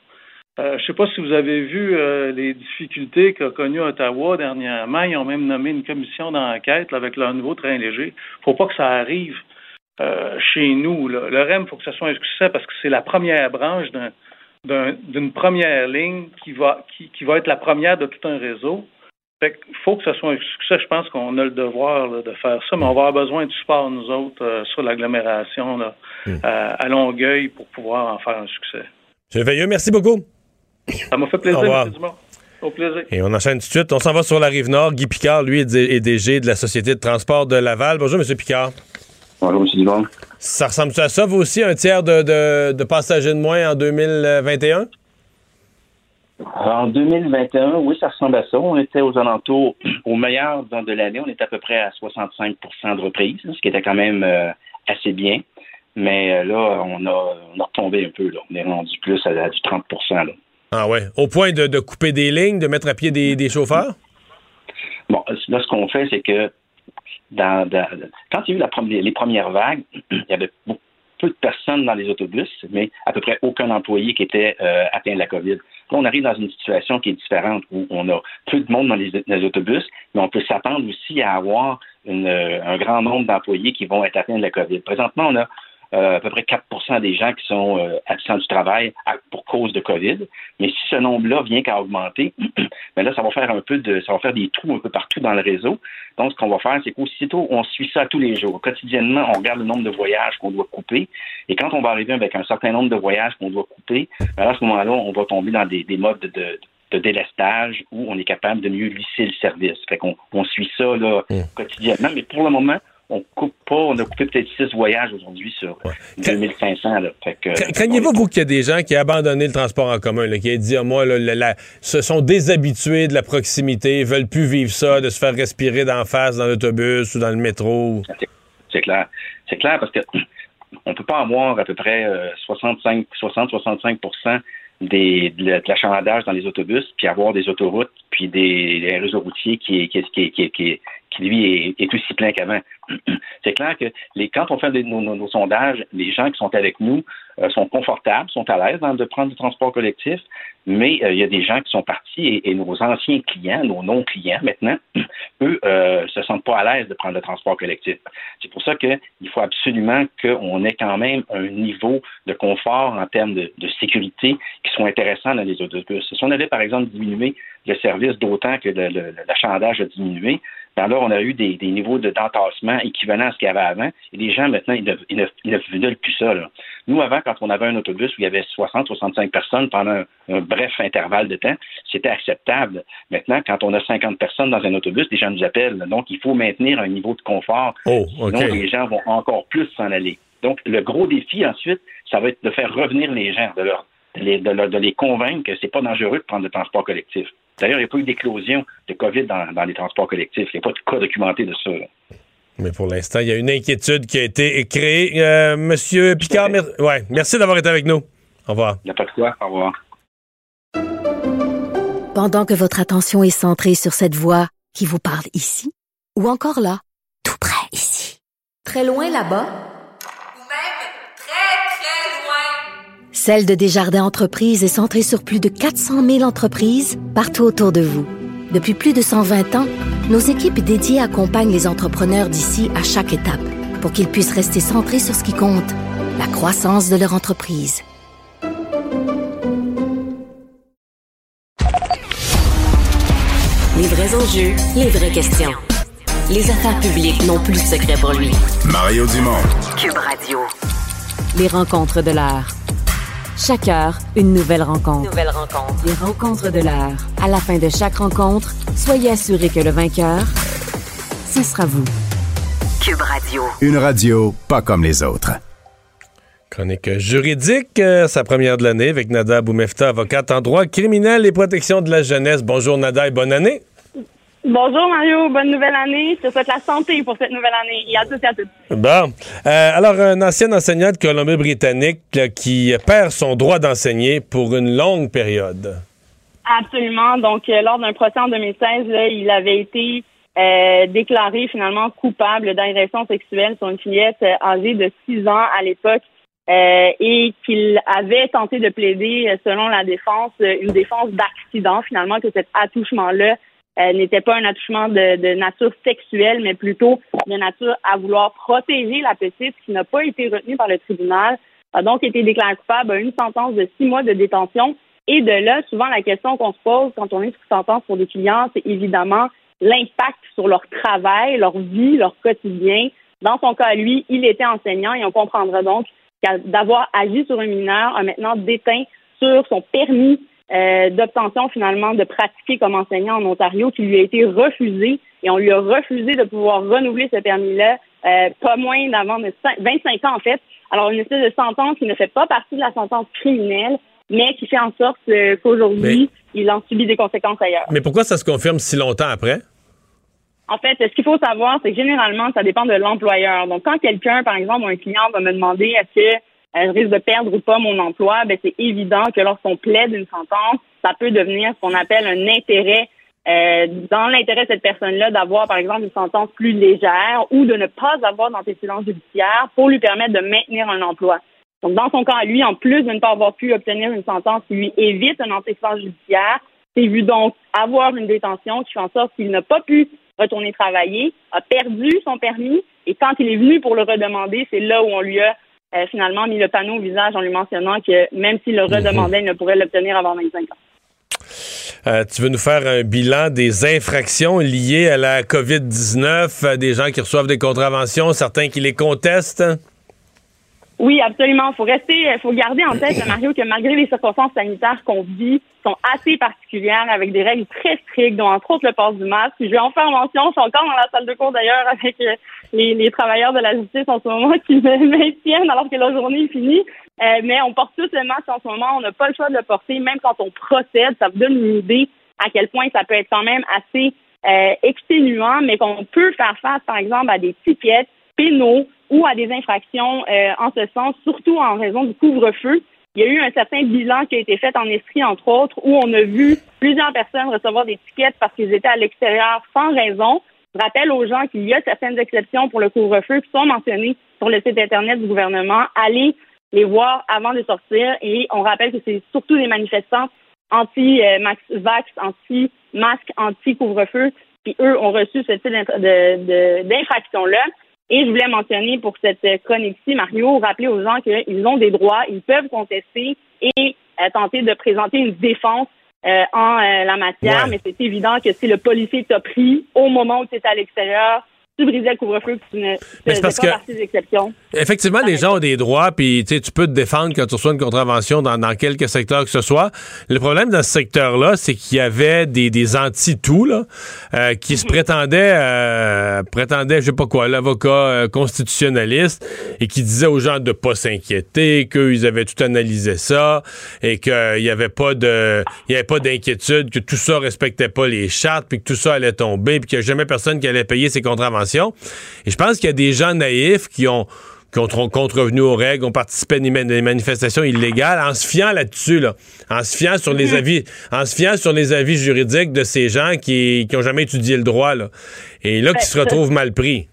Euh, je ne sais pas si vous avez vu euh, les difficultés qu'a connues Ottawa dernièrement. Ils ont même nommé une commission d'enquête avec leur nouveau train léger. Il ne faut pas que ça arrive euh, chez nous. Le REM, il faut que ça soit un succès parce que c'est la première branche d'une première ligne qui va être la première de tout un réseau. Fait il faut que ce soit un succès. Je pense qu'on a le devoir de faire ça, mais on va avoir besoin du support, nous autres, euh, sur l'agglomération hmm. euh, à Longueuil pour pouvoir en faire un succès. M. Veilleux, merci beaucoup. Ça m'a fait plaisir, M. Dumont. Au plaisir. Et on enchaîne tout de suite. On s'en va sur la rive nord. Guy Picard, lui, est DG de la Société de transport de Laval. Bonjour, M. Picard. Bonjour, M. Dumont. Ça ressemble à ça, vous aussi, un tiers de, de passagers de moins en 2021? En 2021, oui, ça ressemble à ça. On était aux alentours, au meilleur de l'année, on était à peu près à 65% de reprise, ce qui était quand même euh, assez bien. Mais euh, là, on a, on a retombé un peu. Là. On est rendu plus à, du 30 là. Ah ouais. Au point de, couper des lignes, de mettre à pied des, chauffeurs? Bon, là, ce qu'on fait, c'est que dans, quand il y a eu les premières vagues, il y avait beaucoup peu de personnes dans les autobus, mais à peu près aucun employé qui était euh, atteint de la COVID. On arrive dans une situation qui est différente où on a peu de monde dans les, autobus, mais on peut s'attendre aussi à avoir euh, un grand nombre d'employés qui vont être atteints de la COVID. Présentement, on a euh, à peu près 4% des gens qui sont euh, absents du travail pour cause de COVID. Mais si ce nombre-là vient qu'à augmenter, ben là, ça va faire un peu de, ça va faire des trous un peu partout dans le réseau. Donc, ce qu'on va faire, c'est qu'aussitôt, on suit ça tous les jours. Quotidiennement, on regarde le nombre de voyages qu'on doit couper. Et quand on va arriver avec un certain nombre de voyages qu'on doit couper, ben à ce moment-là, on va tomber dans des, modes de, délestage où on est capable de mieux lisser le service. Fait qu'on on suit ça là, mmh. quotidiennement. Mais pour le moment, on coupe pas, on a coupé peut-être six voyages aujourd'hui sur 2500. Là. Craignez-vous, vous, qu'il y a des gens qui ont abandonné le transport en commun, qui ont dit, ah, moi, là, se sont déshabitués de la proximité, veulent plus vivre ça, de se faire respirer d'en face dans l'autobus ou dans le métro? C'est clair. C'est clair parce que on peut pas avoir à peu près 65, 60-65 des, de l'achalandage dans les autobus, puis avoir des autoroutes, puis des, réseaux routiers qui, lui, est, aussi plein qu'avant. C'est clair que quand on fait nos, sondages, les gens qui sont avec nous euh, sont confortables, sont à l'aise de prendre du transport collectif, mais euh, il y a des gens qui sont partis et, nos anciens clients, nos non-clients maintenant, eux, euh, se sentent pas à l'aise de prendre le transport collectif. C'est pour ça qu'il faut absolument qu'on ait quand même un niveau de confort en termes de, de sécurité qui soit intéressant dans les autobus. Si on avait, par exemple, diminué le service d'autant que l'achandage a diminué, alors on a eu des, niveaux de d'entassement équivalents à ce qu'il y avait avant. Et les gens, maintenant, ils ne, ils veulent plus ça. Nous, avant, quand on avait un autobus où il y avait 60, 65 personnes pendant un, bref intervalle de temps, c'était acceptable. Maintenant, quand on a 50 personnes dans un autobus, les gens nous appellent. Donc, il faut maintenir un niveau de confort. Oh, Sinon, les gens vont encore plus s'en aller. Donc, le gros défi ensuite, ça va être de faire revenir les gens, de, leur, de, les, convaincre que c'est pas dangereux de prendre le transport collectif. D'ailleurs, il n'y a pas eu d'éclosion de COVID dans, les transports collectifs. Il n'y a pas de cas documenté de ça. Mais pour l'instant, il y a une inquiétude qui a été créée. Euh, Monsieur Picard, ouais, merci d'avoir été avec nous. Au revoir. Il n'y a pas de quoi. Au revoir. Pendant que votre attention est centrée sur cette voix qui vous parle ici, ou encore là, tout près ici, très loin là-bas, Celle de Desjardins Entreprises est centrée sur plus de 400 000 entreprises partout autour de vous. Depuis plus de 120 ans, nos équipes dédiées accompagnent les entrepreneurs d'ici à chaque étape pour qu'ils puissent rester centrés sur ce qui compte, la croissance de leur entreprise. Les vrais enjeux, les vraies questions. Les affaires publiques n'ont plus de secret pour lui. Mario Dumont. Cube Radio. Les rencontres de l'art. Chaque heure, une nouvelle rencontre. Nouvelle rencontre. Les rencontres de l'heure. À la fin de chaque rencontre, soyez assurés que le vainqueur, ce sera vous. Cube Radio. Une radio pas comme les autres. Chronique juridique, euh, sa première de l'année avec Nada Boumefta, avocate en droit criminel et protection de la jeunesse. Bonjour Nada et bonne année. Bonjour Mario, bonne nouvelle année. Je te souhaite la santé pour cette nouvelle année et à tous et à toutes. Bon. Euh, alors, un ancien enseignant de Colombie-Britannique qui perd son droit d'enseigner pour une longue période. Absolument. Donc, euh, lors d'un procès en 2016, il avait été euh, déclaré finalement coupable d'agression sexuelle sur une fillette âgée de 6 ans à l'époque et qu'il avait tenté de plaider, selon la défense, une défense d'accident finalement, que cet attouchement-là euh, n'était pas un attouchement de, nature sexuelle, mais plutôt de nature à vouloir protéger la petite, qui n'a pas été retenue par le tribunal, a donc été déclaré coupable à une sentence de six mois de détention. Et de là, souvent, la question qu'on se pose quand on est sous sentence pour des clients, c'est évidemment l'impact sur leur travail, leur vie, leur quotidien. Dans son cas, lui, il était enseignant et on comprendra donc d'avoir agi sur un mineur a maintenant déteint sur son permis euh, d'obtention finalement de pratiquer comme enseignant en Ontario qui lui a été refusé et on lui a refusé de pouvoir renouveler ce permis-là euh, pas moins d'avant de 25 ans en fait. Alors une espèce de sentence qui ne fait pas partie de la sentence criminelle, mais qui fait en sorte euh, qu'aujourd'hui il en subit des conséquences ailleurs. Mais pourquoi ça se confirme si longtemps après? En fait, ce qu'il faut savoir, c'est que généralement, ça dépend de l'employeur. Donc, quand quelqu'un, par exemple, un client va me demander est-ce que elle risque de perdre ou pas mon emploi, ben c'est évident que lorsqu'on plaide une sentence, ça peut devenir ce qu'on appelle un intérêt euh, dans l'intérêt de cette personne-là d'avoir, par exemple, une sentence plus légère ou de ne pas avoir d'antécédent judiciaire pour lui permettre de maintenir un emploi. Donc, dans son cas, lui, en plus de ne pas avoir pu obtenir une sentence qui lui évite un antécédent judiciaire, c'est vu donc avoir une détention qui fait en sorte qu'il n'a pas pu retourner travailler, a perdu son permis, et quand il est venu pour le redemander, c'est là où on lui a euh, finalement mis le panneau au visage en lui mentionnant que même s'il le mhm. redemandait, il ne pourrait l'obtenir avant 25 ans. Euh, tu veux nous faire un bilan des infractions liées à la COVID-19, euh, des gens qui reçoivent des contraventions, certains qui les contestent? Oui, absolument. Il faut rester, il faut garder en tête, Mario, que malgré les circonstances sanitaires qu'on vit, sont assez particulières, avec des règles très strictes, dont entre autres le port du masque. Je vais en faire mention. Je suis encore dans la salle de cours d'ailleurs avec les, travailleurs de la justice en ce moment qui me maintiennent alors que la journée est finie. Euh, mais on porte tous le masque en ce moment. On n'a pas le choix de le porter, même quand on procède. Ça vous donne une idée à quel point ça peut être quand même assez euh, exténuant, mais qu'on peut faire face, par exemple, à des tickets pénaux ou à des infractions euh, en ce sens, surtout en raison du couvre-feu. Il y a eu un certain bilan qui a été fait en Estrie, entre autres, où on a vu plusieurs personnes recevoir des tickets parce qu'ils étaient à l'extérieur sans raison. Rappelle aux gens qu'il y a certaines exceptions pour le couvre-feu qui sont mentionnées sur le site Internet du gouvernement. Allez les voir avant de sortir et on rappelle que c'est surtout des manifestants anti-vax, anti-masque, anti-couvre-feu qui, eux, ont reçu ce type d'infraction-là. Et je voulais mentionner pour cette chronique-ci, Mario, rappeler aux gens qu'ils ont des droits, ils peuvent contester et euh, tenter de présenter une défense euh, en euh, la matière, mais c'est évident que si le policier t'a pris au moment où tu étais à l'extérieur, tu brisais le couvre-feu, tu ne faisais pas partie des exceptions. Effectivement, les gens ont des droits, puis tu peux te défendre quand tu reçois une contravention dans, dans quelque secteur que ce soit. Le problème dans ce secteur-là, c'est qu'il y avait des, des anti-tout, là, euh, qui se prétendaient, euh, prétendaient, je sais pas quoi, l'avocat euh, constitutionnaliste, et qui disaient aux gens de pas s'inquiéter, qu'ils avaient tout analysé ça, et qu'il y avait pas de, il y avait pas d'inquiétude, que tout ça respectait pas les chartes, puis que tout ça allait tomber, puis qu'il y a jamais personne qui allait payer ses contraventions. Et je pense qu'il y a des gens naïfs qui ont qui ont contrevenu aux règles, ont participé à des manifestations illégales en se fiant là-dessus, là, en se fiant sur les mhm. avis, en se fiant sur les avis juridiques de ces gens qui n'ont jamais étudié le droit, là, et là qui se retrouvent mal pris.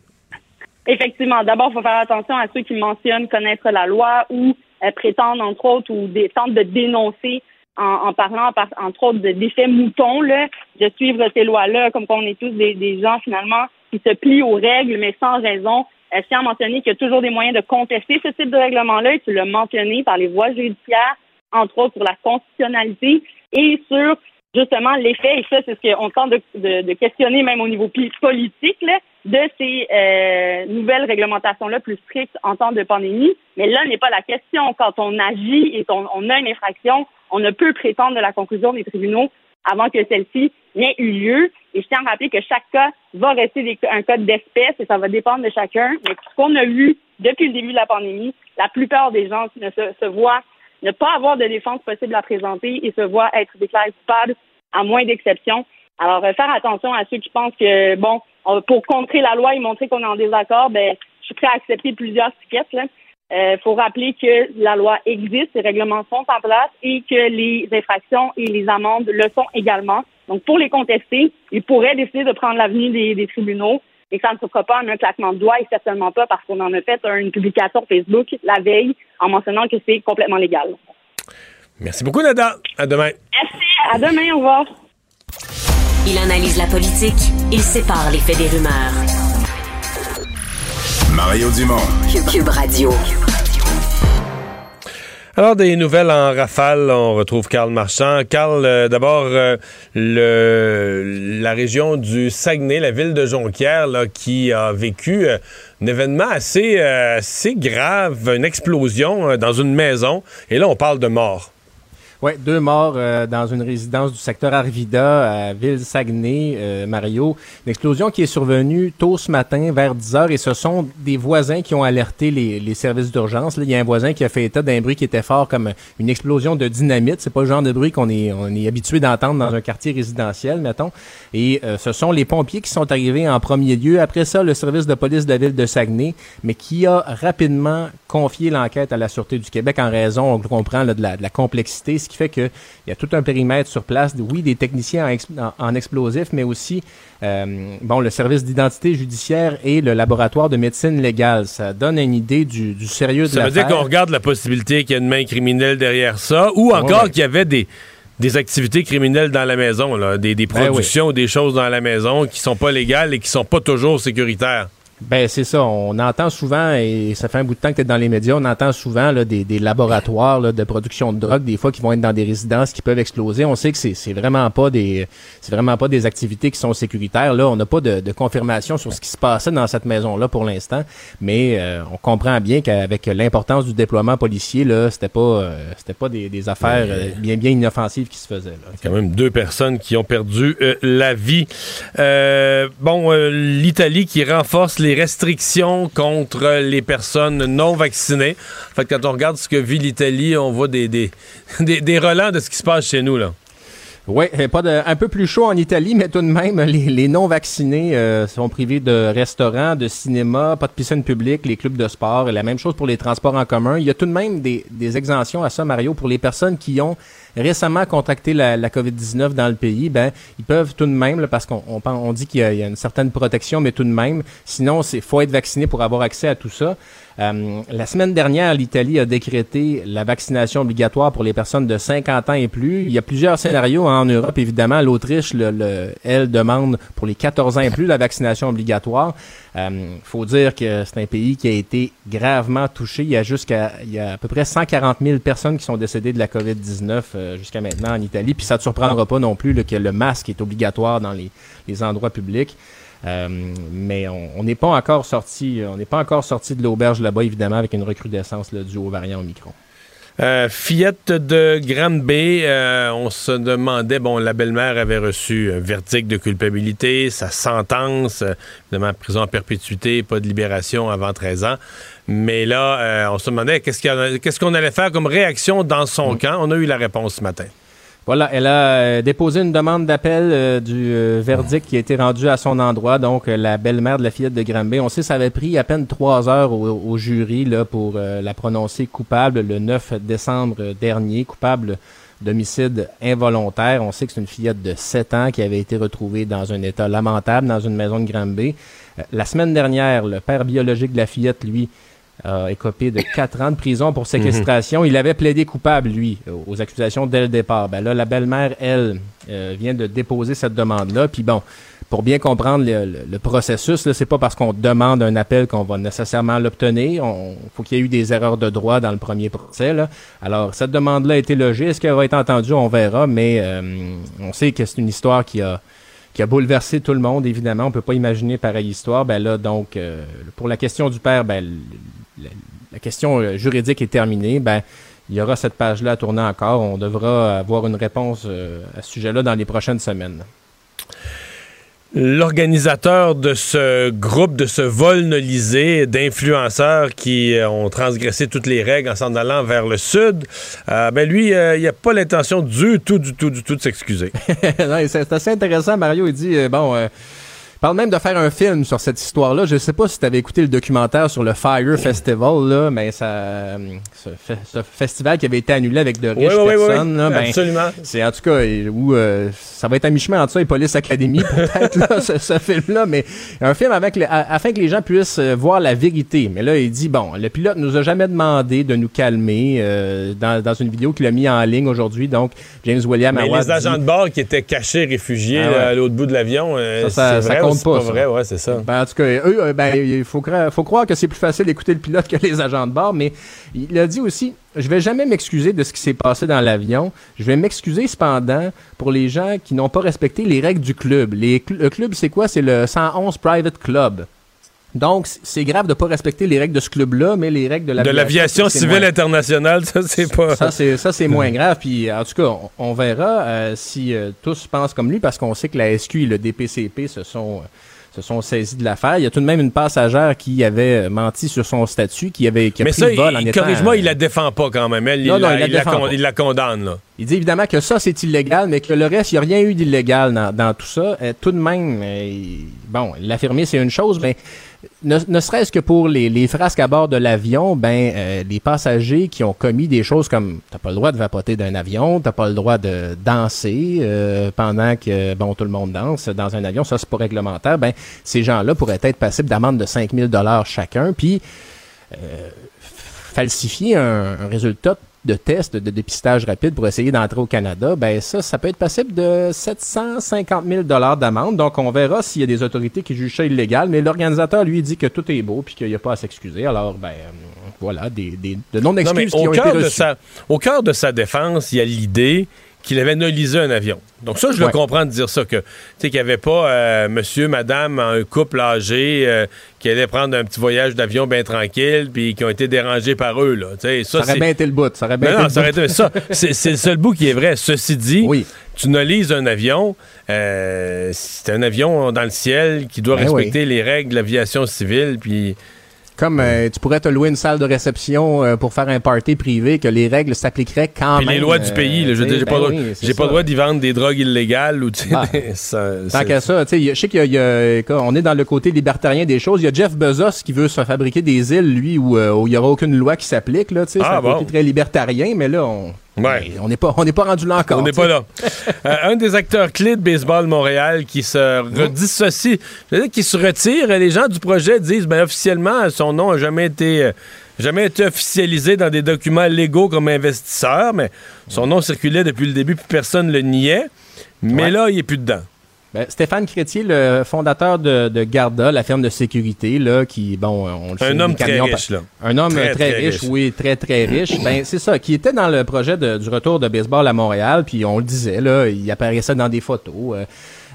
Effectivement. D'abord, il faut faire attention à ceux qui mentionnent connaître la loi ou euh, prétendent, entre autres, ou des, tentent de dénoncer en, parlant, entre autres, d'effets moutons, là, de suivre ces lois-là, comme qu'on est tous des, des gens, finalement, qui se plient aux règles, mais sans raison. Je tiens à mentionner qu'il y a toujours des moyens de contester ce type de règlement-là, et tu l'as mentionné par les voies judiciaires, entre autres sur la constitutionnalité et sur justement l'effet, et ça, c'est ce qu'on tente de, questionner même au niveau politique, là, de ces euh, nouvelles réglementations-là plus strictes en temps de pandémie. Mais là n'est pas la question. Quand on agit et qu'on on a une infraction, on ne peut prétendre de la conclusion des tribunaux avant que celle-ci n'ait eu lieu. Et je tiens à rappeler que chaque cas va rester un code d'espèce et ça va dépendre de chacun. Mais ce qu'on a vu depuis le début de la pandémie, la plupart des gens ne se, voient ne pas avoir de défense possible à présenter et se voient être déclarés coupables à moins d'exceptions. Alors, euh, faire attention à ceux qui pensent que, bon, pour contrer la loi et montrer qu'on est en désaccord, ben, je suis prêt à accepter plusieurs tickets. Il euh, faut rappeler que la loi existe, les règlements sont en place et que les infractions et les amendes le sont également. Donc, pour les contester, ils pourraient décider de prendre l'avenue des, tribunaux et ça ne se fera pas en un claquement de doigts et certainement pas parce qu'on en a fait une publication Facebook la veille en mentionnant que c'est complètement légal. Merci beaucoup, Nada. À demain. Merci. À demain. Au revoir. Il analyse la politique. Il sépare les faits des rumeurs. Mario Dumont. Cube Radio. Alors, des nouvelles en rafale, on retrouve Carl Marchand. Carl, euh, d'abord, euh, le, la région du Saguenay, la ville de Jonquière, là, qui a vécu euh, un événement assez, assez grave, une explosion dans une maison. Et là, on parle de mort. Oui, deux morts euh, dans une résidence du secteur Arvida à Ville-Saguenay, euh, Mario. Une explosion qui est survenue tôt ce matin vers 10 heures et ce sont des voisins qui ont alerté les, les services d'urgence. Il y a un voisin qui a fait état d'un bruit qui était fort comme une explosion de dynamite. C'est pas le genre de bruit qu'on est, on est habitué d'entendre dans un quartier résidentiel, mettons. Et euh, ce sont les pompiers qui sont arrivés en premier lieu. Après ça, le service de police de la ville de Saguenay, mais qui a rapidement confié l'enquête à la Sûreté du Québec en raison, on comprend, de, la, de la complexité, qui fait qu'il y a tout un périmètre sur place, oui, des techniciens en, explosifs, mais aussi euh, bon, le service d'identité judiciaire et le laboratoire de médecine légale. Ça donne une idée du, sérieux de l'affaire. Ça veut dire qu'on regarde la possibilité qu'il y ait une main criminelle derrière ça, ou encore qu'il y avait des des activités criminelles dans la maison, des, ben productions ou des choses dans la maison qui sont pas légales et qui sont pas toujours sécuritaires. Ben c'est ça. On entend souvent, et ça fait un bout de temps que tu es dans les médias, on entend souvent là, des, des laboratoires là, de production de drogue, des fois qui vont être dans des résidences qui peuvent exploser. On sait que c'est, c'est vraiment pas des c'est vraiment pas des activités qui sont sécuritaires. Là, on n'a pas de, de, confirmation sur ce qui se passait dans cette maison-là pour l'instant, mais euh, on comprend bien qu'avec l'importance du déploiement policier, là, c'était pas euh, c'était pas des, des affaires euh, bien bien inoffensives qui se faisaient. Là, quand même deux personnes qui ont perdu la vie. bon, l'Italie qui renforce les restrictions contre les personnes non vaccinées. En fait, quand on regarde ce que vit l'Italie, on voit des, des, des, relents de ce qui se passe chez nous, là. Oui, pas de, un peu plus chaud en Italie, mais tout de même, les, les non-vaccinés euh, sont privés de restaurants, de cinéma, pas de piscine publique, les clubs de sport, et la même chose pour les transports en commun. Il y a tout de même des, des exemptions à ça, Mario, pour les personnes qui ont récemment contracté la, la COVID-19 dans le pays. Ben, ils peuvent tout de même, là, parce qu'on on, on dit qu'il y, y, a une certaine protection, mais tout de même, sinon, c'est faut être vacciné pour avoir accès à tout ça. Euh, la semaine dernière, l'Italie a décrété la vaccination obligatoire pour les personnes de 50 ans et plus. Il y a plusieurs scénarios en Europe, évidemment. L'Autriche, le, le, elle demande pour les 14 ans et plus la vaccination obligatoire. Il euh, faut dire que c'est un pays qui a été gravement touché. Il y a jusqu'à il y a à peu près 140 000 personnes qui sont décédées de la COVID-19 euh, jusqu'à maintenant en Italie. Puis ça ne te surprendra pas non plus que le masque est obligatoire dans les endroits publics. Euh, mais on n'est pas encore sorti, on n'est pas encore sorti de l'auberge là-bas, évidemment, avec une recrudescence là, due au variant Omicron. Euh, fillette de Granby, euh, on se demandait, bon, la belle-mère avait reçu un verdict de culpabilité, sa sentence, euh, évidemment, prison en perpétuité, pas de libération avant 13 ans. Mais là, on se demandait qu'est-ce qu'on qu allait faire comme réaction dans son mmh. camp? On a eu la réponse ce matin. Voilà, elle a euh, déposé une demande d'appel euh, du euh, verdict qui a été rendu à son endroit, donc la belle-mère de la fillette de Granby. On sait ça avait pris à peine trois heures au, jury là, pour la prononcer coupable le 9 décembre dernier, coupable d'homicide involontaire. On sait que c'est une fillette de 7 ans qui avait été retrouvée dans un état lamentable dans une maison de Granby. la semaine dernière, le père biologique de la fillette, lui, a écopé de quatre ans de prison pour séquestration. Mm -hmm. Il avait plaidé coupable, lui, aux accusations dès le départ. Ben là, la belle-mère, elle, euh, vient de déposer cette demande-là. Puis bon, pour bien comprendre le, le, le processus, c'est pas parce qu'on demande un appel qu'on va nécessairement l'obtenir. Il faut qu'il y ait eu des erreurs de droit dans le premier procès. Là. Alors, cette demande-là a été logée. Est-ce qu'elle va être entendue? On verra. Mais euh, on sait que c'est une histoire qui a qui a bouleversé tout le monde, évidemment. On peut pas imaginer pareille histoire. Ben là, donc, euh, pour la question du père, ben, la, la, question juridique est terminée. Ben, il y aura cette page-là à tourner encore. On devra avoir une réponse euh, à ce sujet-là dans les prochaines semaines. L'organisateur de ce groupe, de ce vol nolisé d'influenceurs qui euh, ont transgressé toutes les règles en s'en allant vers le sud, euh, ben lui, euh, il n'a pas l'intention du tout, du tout, du tout de s'excuser. c'est assez intéressant, Mario. Il dit, bon parle même de faire un film sur cette histoire-là. Je sais pas si tu avais écouté le documentaire sur le Fire Festival, là, mais ça, ce, ce, festival qui avait été annulé avec de riches oui, oui, personnes. Oui, là, ben, absolument. C'est en tout cas où euh, ça va être à mi-chemin entre ça et Police Academy, peut-être, ce, ce film-là, mais un film avec le, afin que les gens puissent voir la vérité. Mais là, il dit, bon, le pilote nous a jamais demandé de nous calmer euh, dans, dans, une vidéo qu'il a mis en ligne aujourd'hui, donc James William Mais les agents de bord qui étaient cachés, réfugiés ah ouais. là, à l'autre bout de l'avion, euh, ça, ça, vrai, ça compte pas. pas vrai, ouais, c'est ça. Ben, en tout cas, eux, ben, il faut, faut croire que c'est plus facile d'écouter le pilote que les agents de bord, mais il a dit aussi, je vais jamais m'excuser de ce qui s'est passé dans l'avion. Je vais m'excuser cependant pour les gens qui n'ont pas respecté les règles du club. Les, le club, c'est quoi? C'est le 111 Private Club. Donc, c'est grave de pas respecter les règles de ce club-là, mais les règles de l'aviation. De l'aviation civile moins... internationale, ça, c'est pas. Ça, c'est, ça, c'est moins grave. Puis, en tout cas, on, on verra euh, si euh, tous pensent comme lui, parce qu'on sait que la SQ et le DPCP se sont. Euh, se sont saisis de l'affaire. Il y a tout de même une passagère qui avait menti sur son statut, qui avait qui a Mais pris ça, le vol il, en corrige-moi, il la défend pas quand même. Elle, non, il, non, la, il, la, il, la, con... il, la, condamne. Là. Il dit évidemment que ça, c'est illégal, mais que le reste, il n'y a rien eu d'illégal dans, dans, tout ça. Tout de même, euh, bon, l'affirmer, c'est une chose, mais ne, serait-ce que pour les, frasques à bord de l'avion, ben euh, les passagers qui ont commis des choses comme t'as pas le droit de vapoter d'un avion, t'as pas le droit de danser euh, pendant que bon tout le monde danse dans un avion, ça c'est pas réglementaire. Ben ces gens-là pourraient être passibles d'amende de 5000 dollars chacun, puis euh, falsifier un résultat de tests de dépistage rapide pour essayer d'entrer au Canada, ben ça, ça peut être passible de 750 000 dollars d'amende. Donc, on verra s'il y a des autorités qui jugent ça illégal. Mais l'organisateur, lui, dit que tout est beau puis qu'il n'y a pas à s'excuser. Alors, ben, voilà, des, des de non-excuses qui au ont été de reçues. sa, Au cœur de sa défense, il y a l'idée qu'il avait nolisé un avion. Donc ça, je le comprends de dire ça, que tu sais qu'il n'y avait pas euh, monsieur, madame, un couple âgé euh, qui allait prendre un petit voyage d'avion bien tranquille, puis qui ont été dérangés par eux. Là. Ça, Ça, aurait bien été le bout. Ça aurait bien non, été non, le ça bout. c'est le seul bout qui est vrai. Ceci dit, Oui. tu nolises un avion, euh, c'est un avion dans le ciel qui doit Ben respecter les règles de l'aviation civile, puis Comme euh, tu pourrais te louer une salle de réception euh, pour faire un party privé, que les règles s'appliqueraient quand puis même. les lois du euh, pays. là, je j'ai pas, ben le droit- oui, c'est j'ai pas le droit d'y vendre des drogues illégales ou tu sais, Ah. ça- Tant c'est- qu'à ça, tu sais, je sais qu'il y a, il y a- écoute, on est dans le côté libertarien des choses. Il y a Jeff Bezos qui veut se fabriquer des îles, lui, où, euh, il n'y aura aucune loi qui s'applique. Là, tu sais, c'est Ah, un côté bon. très libertarien, mais là, on Ouais. on n'est pas, on n'est pas rendu là encore. On n'est pas là. Euh, un des acteurs clés de Baseball Montréal qui se redissocie, je veux dire, qui se retire, les gens du projet disent, ben officiellement, son nom n'a jamais été, euh, jamais été officialisé dans des documents légaux comme investisseur, mais son nom circulait depuis le début, puis personne ne le niait. Mais Ouais. là, il n'est plus dedans. Ben, Stéphane Crétier, le fondateur de, de Garda, la firme de sécurité, là, qui, bon, on le sait, Un homme très riche, là. Un homme Très, très, très riche, riche. oui, très, très riche. ben, c'est ça, qui était dans le projet de- du retour de baseball à Montréal, puis on le disait, là, il apparaissait dans des photos. euh,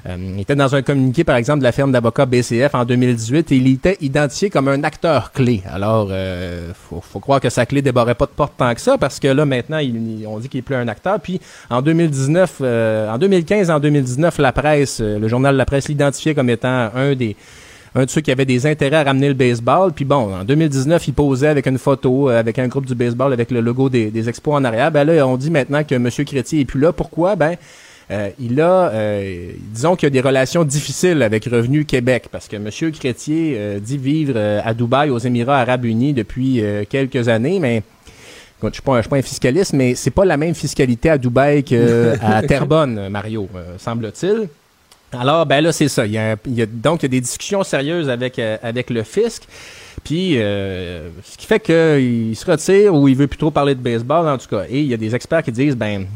euh, il était dans un communiqué, par exemple, de la firme d'avocats BCF en 2018 et il était identifié comme un acteur clé. Alors, euh, faut, faut croire que sa clé débarrait pas de porte tant que ça parce que là, maintenant, il- on dit qu'il est plus un acteur. Puis, en 2019, euh, en 2015 en 2019, la presse, euh, le journal La Presse l'identifiait comme étant un des un de ceux qui avait des intérêts à ramener le baseball. Puis bon, en 2019, il posait avec une photo, euh, avec un groupe du baseball, avec le logo des, des expos en arrière. Ben là, on dit maintenant que M. Crétier est plus là. Pourquoi? Ben, euh, il a, euh, disons qu'il y a des relations difficiles avec Revenu Québec, parce que M. Crétier euh, dit vivre euh, à Dubaï, aux Émirats Arabes Unis, depuis quelques années, mais je suis pas, un- je suis pas un fiscaliste, mais c'est pas la même fiscalité à Dubaï qu'à Terrebonne, Mario, semble-t-il. Alors, ben là, c'est ça. Il y a, un- il y a- donc, il y a des discussions sérieuses avec, avec le fisc. Puis, euh, ce qui fait qu'il se retire ou il veut plus trop parler de baseball, en tout cas. Et il y a des experts qui disent, ben,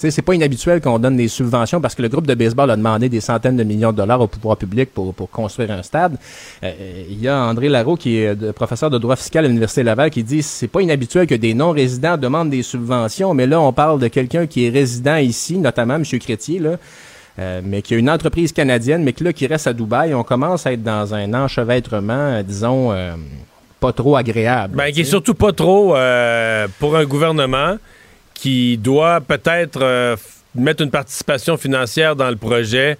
sais, c'est pas inhabituel qu'on donne des subventions parce que le groupe de baseball a demandé des centaines de millions de dollars au pouvoir public pour, pour construire un stade. Euh, il y a André Larreau, qui est de- professeur de droit fiscal à l'Université Laval, qui dit c'est pas inhabituel que des non-résidents demandent des subventions, mais là, on parle de quelqu'un qui est résident ici, notamment M. Crétier, là, euh, mais qui a une entreprise canadienne, mais que là, qui reste à Dubaï, on commence à être dans un enchevêtrement, euh, disons, euh, pas trop agréable. Ben, qui est surtout pas trop euh, pour un gouvernement qui doit peut-être euh, mettre une participation financière dans le projet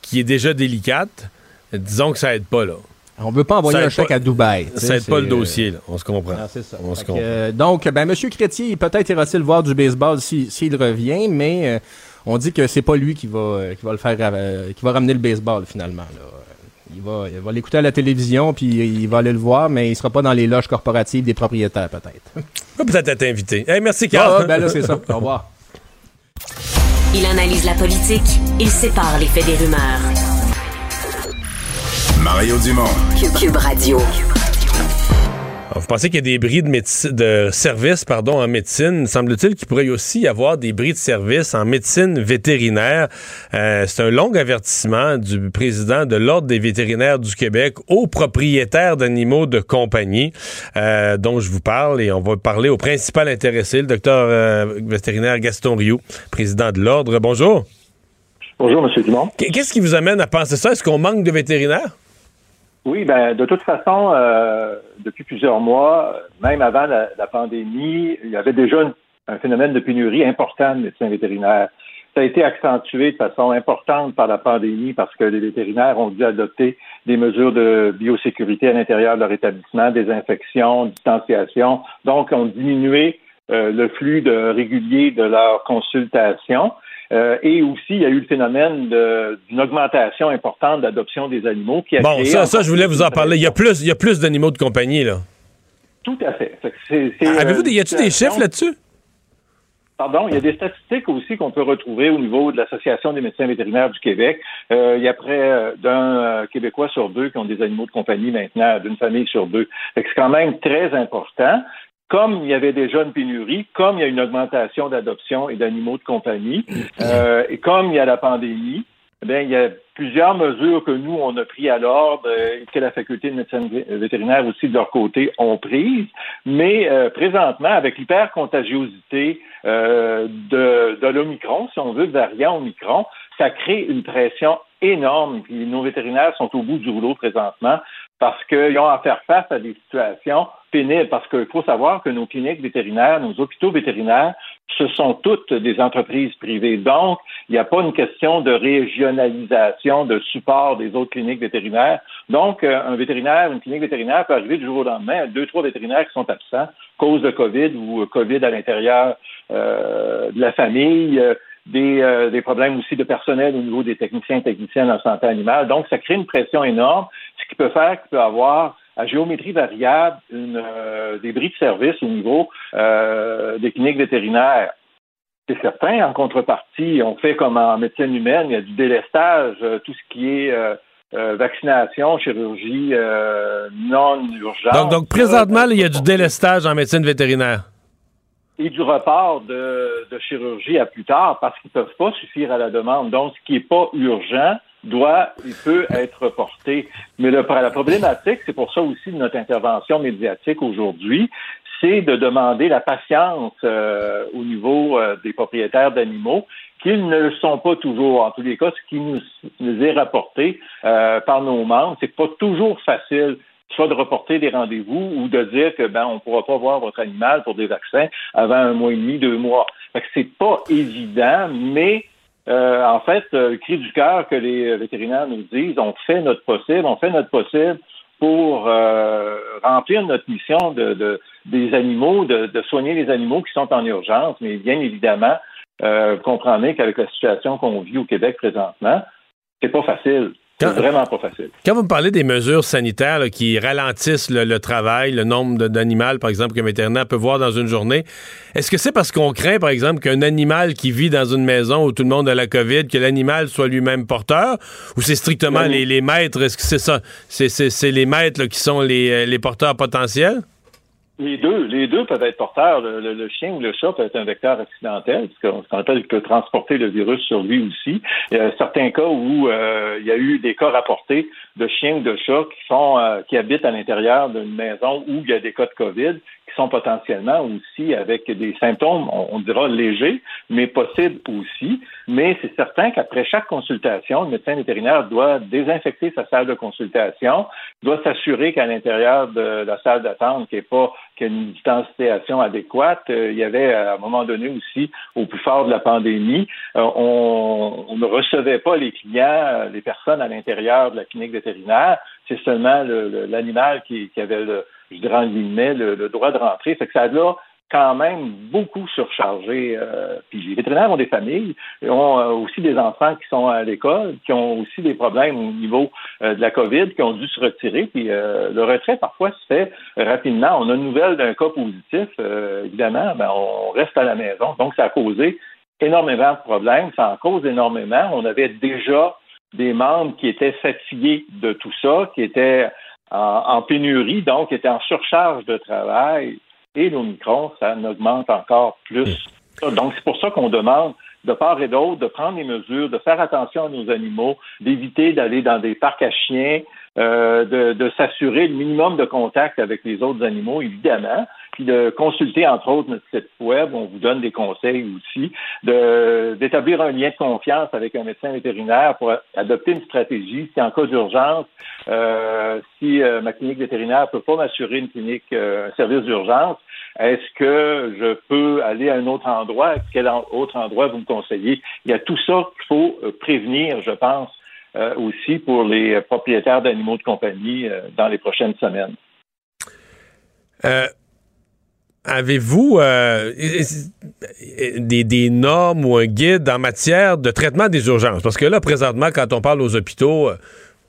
qui est déjà délicate. Disons que ça aide pas, là. On veut pas envoyer un chèque à Dubaï. Ça aide pas le dossier, là. On se comprend. Ah, ça. On se que, comprend. euh, donc, ben, M. Crétier, peut-être ira-t-il voir du baseball si- s'il revient, mais euh, on dit que c'est pas lui qui va, qui va le faire, qui va ramener le baseball finalement. là. Il va, il va l'écouter à la télévision, puis il va aller le voir, mais il sera pas dans les loges corporatives des propriétaires, peut-être. On peut peut-être être invité. Hey, merci, Ah, Carl. ah, ben là, c'est ça. Au revoir. Il analyse la politique, il sépare les faits des rumeurs. Mario Dumont. Cube, Cube Radio. Alors, Vous pensez qu'il y a des bris de, service pardon, en médecine? Semble-t-il qu'il pourrait aussi y avoir des bris de service en médecine vétérinaire. Euh, c'est un long avertissement du président de l'Ordre des vétérinaires du Québec aux propriétaires d'animaux de compagnie euh, dont je vous parle. Et on va parler au principal intéressé, le docteur euh, vétérinaire Gaston Rioux, président de l'Ordre. Bonjour. Bonjour, M. Dumont. Qu- Qu'est-ce qui vous amène à penser ça? Est-ce qu'on manque de vétérinaires? Oui, ben de toute façon, euh, depuis plusieurs mois, même avant la, pandémie, il y avait déjà un phénomène de pénurie important de médecins vétérinaires. Ça a été accentué de façon importante par la pandémie parce que les vétérinaires ont dû adopter des mesures de biosécurité à l'intérieur de leur établissement, désinfection, distanciation. Donc, ont diminué euh, le flux de, régulier de leurs consultations. Euh, et aussi, il y a eu le phénomène d'une augmentation importante d'adoption des animaux qui a Bon, créé ça, ça, je voulais vous en parler. Il y a plus, il y a plus d'animaux de compagnie, là. Tout à fait. C'est, Avez-vous euh, des, y a-tu des chiffres là-dessus? Pardon, il y a des statistiques aussi qu'on peut retrouver au niveau de l'Association des médecins vétérinaires du Québec. Euh, il y a près d'un Québécois sur deux qui ont des animaux de compagnie maintenant, d'une famille sur deux. C'est quand même très important. Comme il y avait déjà une pénurie, comme il y a une augmentation d'adoption et d'animaux de compagnie, euh, et comme il y a la pandémie, bien, il y a plusieurs mesures que nous, on a pris à l'ordre euh, et que la faculté de médecine vétérinaire aussi de leur côté ont prises. Mais euh, présentement, avec l'hypercontagiosité euh, de, de l'Omicron, si on veut, variant Omicron, ça crée une pression énorme. Puis nos vétérinaires sont au bout du rouleau présentement parce qu'ils ont à faire face à des situations pénibles. Parce qu'il faut savoir que nos cliniques vétérinaires, nos hôpitaux vétérinaires, ce sont toutes des entreprises privées. Donc, il n'y a pas une question de régionalisation, de support des autres cliniques vétérinaires. Donc, euh, un vétérinaire, une clinique vétérinaire peut arriver du jour au lendemain à deux, trois vétérinaires qui sont absents, cause de COVID ou COVID à l'intérieur euh, de la famille. Euh, des, des, problèmes aussi de personnel au niveau des techniciens et techniciennes en santé animale. Donc, ça crée une pression énorme, ce qui peut faire qu'il peut avoir à géométrie variable une, des bris de service au niveau des cliniques vétérinaires. C'est certain. En contrepartie, on fait comme en médecine humaine, il y a du délestage, euh, tout ce qui est euh, euh, vaccination, chirurgie non urgente. Donc, donc présentement, il y a du délestage en médecine vétérinaire. Et du report de, de chirurgie à plus tard parce qu'ils ne peuvent pas suffire à la demande. Donc, ce qui n'est pas urgent doit il peut être reporté. Mais le, la problématique, c'est pour ça aussi notre intervention médiatique aujourd'hui, c'est de demander la patience euh, au niveau euh, des propriétaires d'animaux, qu'ils ne le sont pas toujours. En tous les cas, ce qui nous, est rapporté euh, par nos membres, c'est pas toujours facile soit de reporter des rendez-vous ou de dire que ben on pourra pas voir votre animal pour des vaccins avant un mois et demi, deux mois. Que c'est pas évident, mais en fait, le cri du cœur que les vétérinaires nous disent, on fait notre possible, on fait notre possible pour remplir notre mission de des animaux, de, soigner les animaux qui sont en urgence, mais bien évidemment, euh, vous comprenez qu'avec la situation qu'on vit au Québec présentement, c'est pas facile. C'est vraiment pas facile. Quand vous me parlez des mesures sanitaires qui ralentissent le, travail, le nombre d'animaux, par exemple, qu'un vétérinaire peut voir dans une journée, est-ce que c'est parce qu'on craint, par exemple, qu'un animal qui vit dans une maison où tout le monde a la COVID, que l'animal soit lui-même porteur, ou c'est strictement les, maîtres, est-ce que c'est ça? C'est les maîtres qui sont les, euh, les porteurs potentiels? Les deux, les deux peuvent être porteurs. Le, chien ou le chat peut être un vecteur accidentel, parce qu'on appelle peut transporter le virus sur lui aussi. Il y a certains cas où euh, il y a eu des cas rapportés de chiens ou de chats qui sont euh, qui habitent à l'intérieur d'une maison où il y a des cas de COVID qui sont potentiellement aussi avec des symptômes, on, dira légers, mais possibles aussi. Mais c'est certain qu'après chaque consultation, le médecin vétérinaire doit désinfecter sa salle de consultation, doit s'assurer qu'à l'intérieur de la salle d'attente, qu'il n'y ait pas qu'il y ait une distanciation adéquate. Euh, il y avait à un moment donné aussi, au plus fort de la pandémie, euh, on, ne recevait pas les clients, les personnes à l'intérieur de la clinique vétérinaire. C'est seulement l'animal qui, avait le, je dirais en guillemets, le, droit de rentrer. Fait que ça a quand même beaucoup surchargé. Euh, puis les vétérinaires ont des familles, ont euh, aussi des enfants qui sont à l'école, qui ont aussi des problèmes au niveau euh, de la COVID, qui ont dû se retirer. Puis le retrait, parfois, se fait rapidement. On a une nouvelle d'un cas positif, évidemment, ben, on reste à la maison. Donc, ça a causé énormément de problèmes. Ça en cause énormément. On avait déjà des membres qui étaient fatigués de tout ça, qui étaient en, pénurie, donc étaient en surcharge de travail. Et l'Omicron, ça augmente encore plus. Donc, c'est pour ça qu'on demande de part et d'autre de prendre des mesures, de faire attention à nos animaux, d'éviter d'aller dans des parcs à chiens, euh, de, de s'assurer le minimum de contact avec les autres animaux, évidemment, puis de consulter, entre autres, notre site web, on vous donne des conseils aussi, d'établir un lien de confiance avec un médecin vétérinaire pour adopter une stratégie. Si en cas d'urgence, euh, si euh, ma clinique vétérinaire ne peut pas m'assurer une clinique, euh, un service d'urgence, est-ce que je peux aller à un autre endroit? Quel autre endroit vous me conseillez? Il y a tout ça qu'il faut prévenir, je pense, aussi pour les propriétaires d'animaux de compagnie dans les prochaines semaines. Avez-vous euh, des, des, normes ou un guide en matière de traitement des urgences? Parce que là, présentement, quand on parle aux hôpitaux, euh,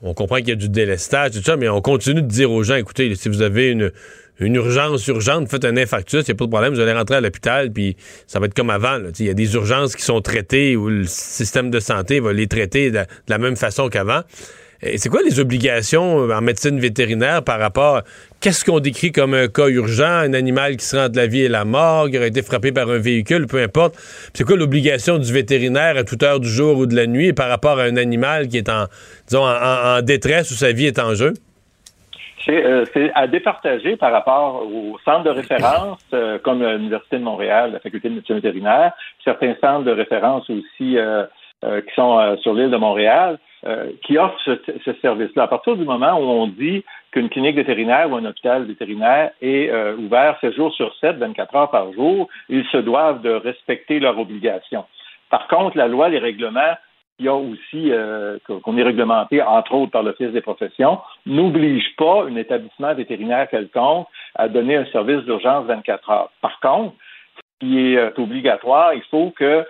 on comprend qu'il y a du délestage, tout ça, mais on continue de dire aux gens, écoutez, si vous avez une, une urgence urgente, faites un infarctus, il n'y a pas de problème, vous allez rentrer à l'hôpital, puis ça va être comme avant. Il y a des urgences qui sont traitées où le système de santé va les traiter de la même façon qu'avant. C'est quoi les obligations en médecine vétérinaire par rapport qu'est-ce qu'on décrit comme un cas urgent, un animal qui se rend entre la vie et la mort, qui aurait été frappé par un véhicule, peu importe. C'est quoi l'obligation du vétérinaire à toute heure du jour ou de la nuit par rapport à un animal qui est en, disons, en, détresse ou sa vie est en jeu? Euh, c'est à départager par rapport aux centres de référence, euh, comme l'Université de Montréal, la Faculté de médecine vétérinaire, certains centres de référence aussi euh, qui sont sur l'île de Montréal, qui offrent ce, ce service-là. À partir du moment où on dit qu'une clinique vétérinaire ou un hôpital vétérinaire est ouvert 7 jours sur 7, 24 heures par jour, ils se doivent de respecter leurs obligations. Par contre, la loi, les règlements il y a aussi euh, qu'on est réglementé, entre autres, par l'Office des professions, n'oblige pas un établissement vétérinaire quelconque à donner un service d'urgence 24 heures. Par contre, ce qui est euh, obligatoire, il faut que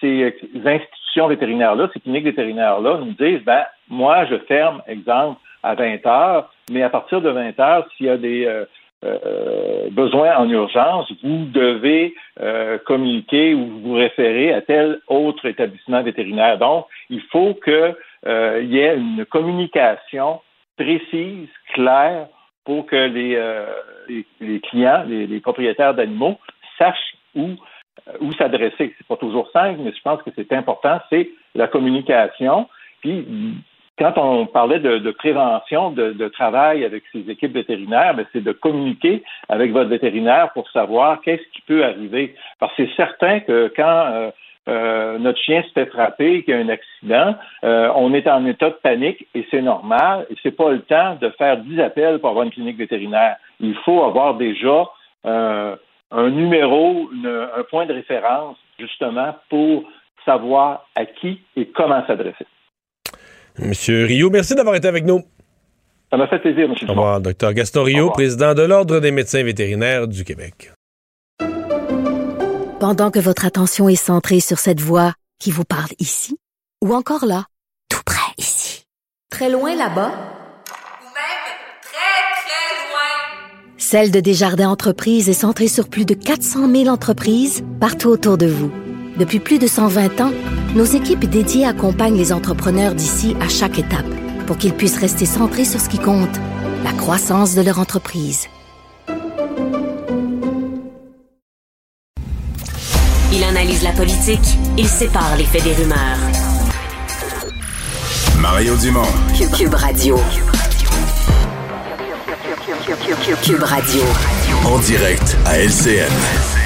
ces institutions vétérinaires-là, ces cliniques vétérinaires-là nous disent, ben, moi, je ferme, exemple, à 20 heures, mais à partir de 20 heures, s'il y a des, euh, euh, besoin en urgence, vous devez euh, communiquer ou vous référer à tel autre établissement vétérinaire. Donc, il faut qu'il euh, y ait une communication précise, claire, pour que les, les, clients, les, les propriétaires d'animaux sachent où, où s'adresser. C'est pas toujours simple, mais je pense que c'est important, c'est la communication. Puis quand on parlait de, prévention de, travail avec ces équipes vétérinaires, ben, c'est de communiquer avec votre vétérinaire pour savoir qu'est-ce qui peut arriver. Parce que c'est certain que quand euh, euh, notre chien se fait frapper, qu'il y a un accident, euh, on est en état de panique et c'est normal. Et c'est pas le temps de faire dix appels pour avoir une clinique vétérinaire. Il faut avoir déjà un numéro, un point de référence justement pour savoir à qui et comment s'adresser. Monsieur Rio, merci d'avoir été avec nous. Ça m'a fait plaisir, M. Au revoir, Dr. Gaston Rio, président de l'Ordre des médecins vétérinaires du Québec. Pendant que votre attention est centrée sur cette voix qui vous parle ici, ou encore là, tout près ici, très loin là-bas, ou même très, très loin, Celle de Desjardins Entreprises est centrée sur plus de 400 000 entreprises partout autour de vous. Depuis plus de 120 ans, nos équipes dédiées accompagnent les entrepreneurs d'ici à chaque étape pour qu'ils puissent rester centrés sur ce qui compte, la croissance de leur entreprise. Il analyse la politique, il sépare les faits des rumeurs. Mario Dumont. Cube, Radio. Cube Radio. En direct à LCN.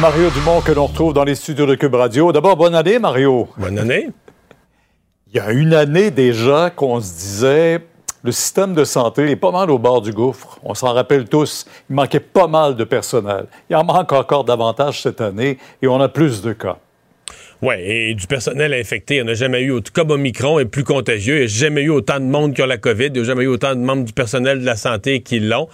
Mario Dumont que l'on retrouve dans les studios de Cube Radio. D'abord, bonne année, Mario. Bonne année. Il y a une année déjà qu'on se disait le système de santé est pas mal au bord du gouffre. On s'en rappelle tous. Il manquait pas mal de personnel. Il en manque encore davantage cette année et on a plus de cas. Oui, et du personnel infecté. On n'a jamais eu, comme Omicron est plus contagieux, il n'y a jamais eu autant de monde qui ont la COVID, il n'y a jamais eu autant de membres du personnel de la santé qui l'ont.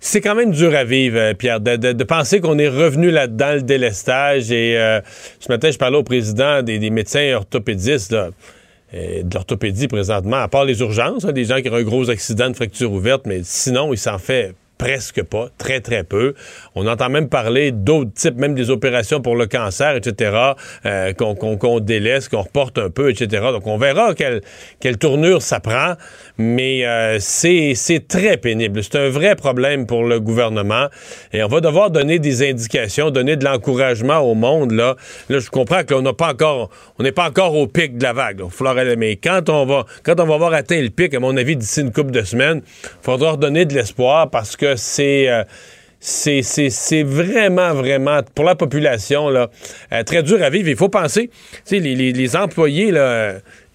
C'est quand même dur à vivre, euh, Pierre, de, penser qu'on est revenu là-dedans, le délestage. Et euh, ce matin, je parlais au président des, médecins orthopédistes de l'orthopédie présentement, à part les urgences, hein, des gens qui ont un gros accident de fracture ouverte, mais sinon, il s'en fait presque pas, très très peu. On entend même parler d'autres types, même des opérations pour le cancer, etc., euh, qu'on délaisse, qu'on reporte un peu, etc. Donc on verra quelle, quelle tournure ça prend, mais euh, c'est très pénible. C'est un vrai problème pour le gouvernement et on va devoir donner des indications, donner de l'encouragement au monde. Là, là je comprends qu'on n'a pas encore, on n'est pas encore au pic de la vague. Là. Mais quand on va, quand on va avoir atteint le pic, à mon avis, d'ici une couple de semaines, il faudra redonner de l'espoir parce que euh, c'est c'est vraiment, vraiment, pour la population, là, euh, très dur à vivre. Il faut penser, sais, les, les, employés, là,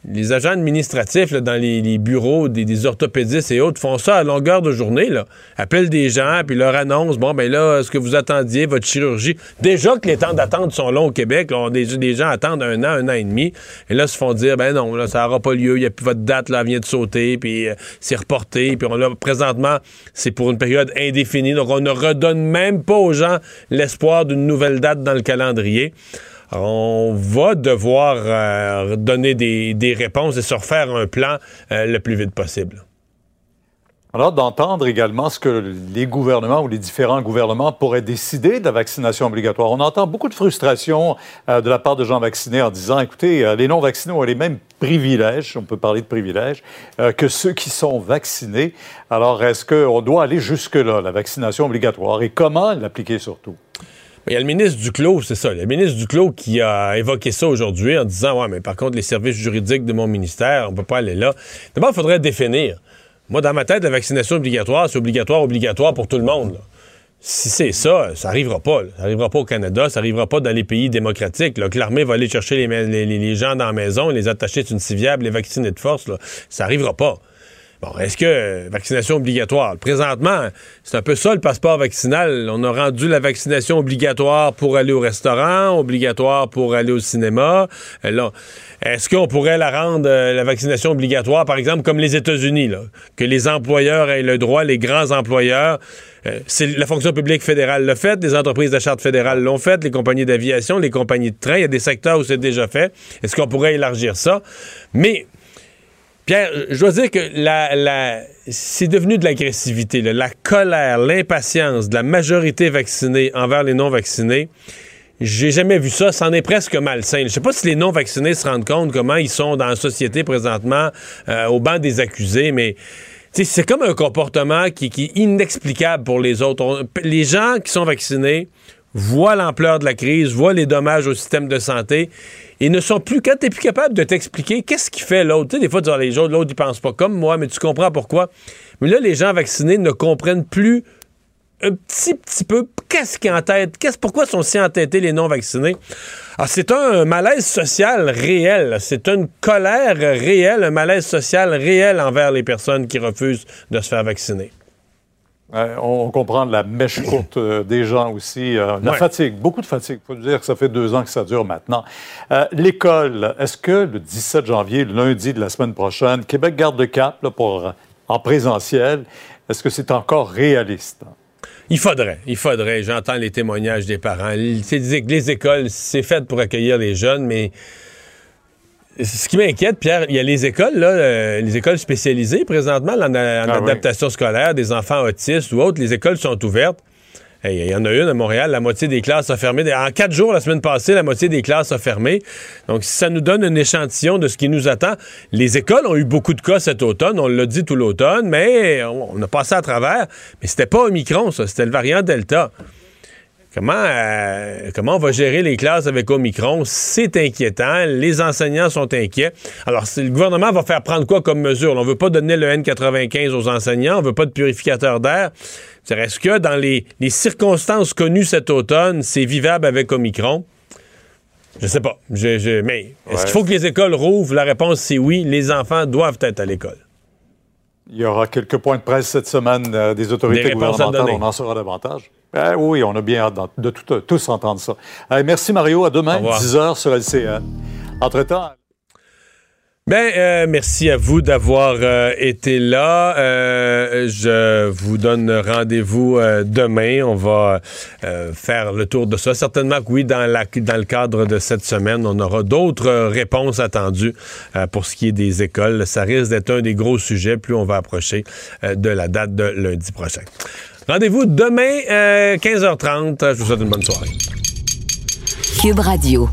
les agents administratifs dans les, bureaux des, orthopédistes et autres font ça à longueur de journée. Là. Appellent des gens, puis leur annoncent Bon, ben là, est-ce que vous attendiez votre chirurgie? Déjà que les temps d'attente sont longs au Québec, là, des, gens attendent un an, un an et demi, et là, se font dire Ben non, là, ça n'aura pas lieu, il y a plus votre date, là, vient de sauter, puis euh, c'est reporté, puis on l'a présentement, c'est pour une période indéfinie, donc on ne redonne même pas aux gens l'espoir d'une nouvelle date dans le calendrier on va devoir euh, donner des, réponses et se refaire un plan euh, le plus vite possible. Alors d'entendre également ce que les gouvernements ou les différents gouvernements pourraient décider de la vaccination obligatoire. On entend beaucoup de frustration euh, de la part de gens vaccinés en disant, écoutez, les non-vaccinés ont les mêmes privilèges, on peut parler de privilèges, que ceux qui sont vaccinés. Alors est-ce qu'on doit aller jusque-là, la vaccination obligatoire, et comment l'appliquer surtout? Il y a le ministre Duclos, c'est ça. Le ministre Duclos qui a évoqué ça aujourd'hui en disant Ouais, mais par contre, les services juridiques de mon ministère, on peut pas aller là. D'abord, il faudrait définir. Moi, dans ma tête, la vaccination obligatoire, c'est obligatoire, obligatoire pour tout le monde. Si c'est ça, ça n'arrivera pas. Ça n'arrivera pas au Canada, ça n'arrivera pas dans les pays démocratiques. Que l'armée va aller chercher les, gens dans la maison, les attacher sur une civière, les vacciner de force. Ça n'arrivera pas. Bon, est-ce que euh, vaccination obligatoire? Présentement, c'est un peu ça le passeport vaccinal. On a rendu la vaccination obligatoire pour aller au restaurant, obligatoire pour aller au cinéma. Euh, est-ce qu'on pourrait la rendre, euh, la vaccination obligatoire, par exemple, comme les États-Unis, que les employeurs aient le droit, les grands employeurs, c'est la fonction publique fédérale l'a fait, les entreprises de charte fédérale l'ont fait, les compagnies d'aviation, les compagnies de train, il y a des secteurs où c'est déjà fait. Est-ce qu'on pourrait élargir ça? Mais Pierre, je dois dire que la, c'est devenu de l'agressivité, la colère, l'impatience de la majorité vaccinée envers les non-vaccinés. J'ai jamais vu ça. C'en est presque malsain. Je sais pas si les non-vaccinés se rendent compte comment ils sont dans la société présentement euh, au banc des accusés, mais c'est comme un comportement qui, qui, est inexplicable pour les autres. les gens qui sont vaccinés voient l'ampleur de la crise, voient les dommages au système de santé ils ne sont plus, quand tu plus capable de t'expliquer qu'est-ce qui fait l'autre, tu sais, des fois, tu dis, les autres, l'autre, ils pensent pas comme moi, mais tu comprends pourquoi. Mais là, les gens vaccinés ne comprennent plus un petit, petit peu qu'est-ce qui est en tête, qu'est-ce, pourquoi sont si entêtés les non-vaccinés. Alors, c'est un malaise social réel, c'est une colère réelle, un malaise social réel envers les personnes qui refusent de se faire vacciner. Euh, on comprend la mèche courte euh, des gens aussi. Euh, la fatigue, beaucoup de fatigue. Il faut dire que ça fait deux ans que ça dure maintenant. L'école, est-ce que le 17 janvier, lundi de la semaine prochaine, Québec garde le cap pour, en présentiel, est-ce que c'est encore réaliste? Il faudrait, il faudrait. J'entends les témoignages des parents. Les écoles, c'est fait pour accueillir les jeunes, mais ce qui m'inquiète, Pierre, il y a les écoles, là, euh, les écoles spécialisées présentement en, ah adaptation scolaire, des enfants autistes ou autres. Les écoles sont ouvertes. Il y en a une à Montréal, la moitié des classes a fermé. En quatre jours, la semaine passée, la moitié des classes a fermé. Donc, ça nous donne un échantillon de ce qui nous attend. Les écoles ont eu beaucoup de cas cet automne, on l'a dit tout l'automne, mais on a passé à travers. Mais c'était pas Omicron, ça, c'était le variant Delta. Comment, euh, comment on va gérer les classes avec Omicron? C'est inquiétant. Les enseignants sont inquiets. Alors, le gouvernement va faire prendre quoi comme mesure? On ne veut pas donner le N95 aux enseignants. On ne veut pas de purificateur d'air. Est-ce que dans les, circonstances connues cet automne, c'est vivable avec Omicron? Je sais pas. mais est-ce qu'il faut que les écoles rouvrent? La réponse, c'est oui. Les enfants doivent être à l'école. Il y aura quelques points de presse cette semaine euh, des autorités gouvernementales. On en saura davantage. Ben oui, on a bien hâte de, tous entendre ça. merci Mario. À demain, 10 h sur LCN. Entre-temps. Ben, euh, merci à vous d'avoir euh, été là. Euh, je vous donne rendez-vous demain. On va faire le tour de ça. Certainement que oui, dans, la, dans le cadre de cette semaine, on aura d'autres réponses attendues pour ce qui est des écoles. Ça risque d'être un des gros sujets plus on va approcher de la date de lundi prochain. Rendez-vous demain, 15h30. Je vous souhaite une bonne soirée. Cube Radio.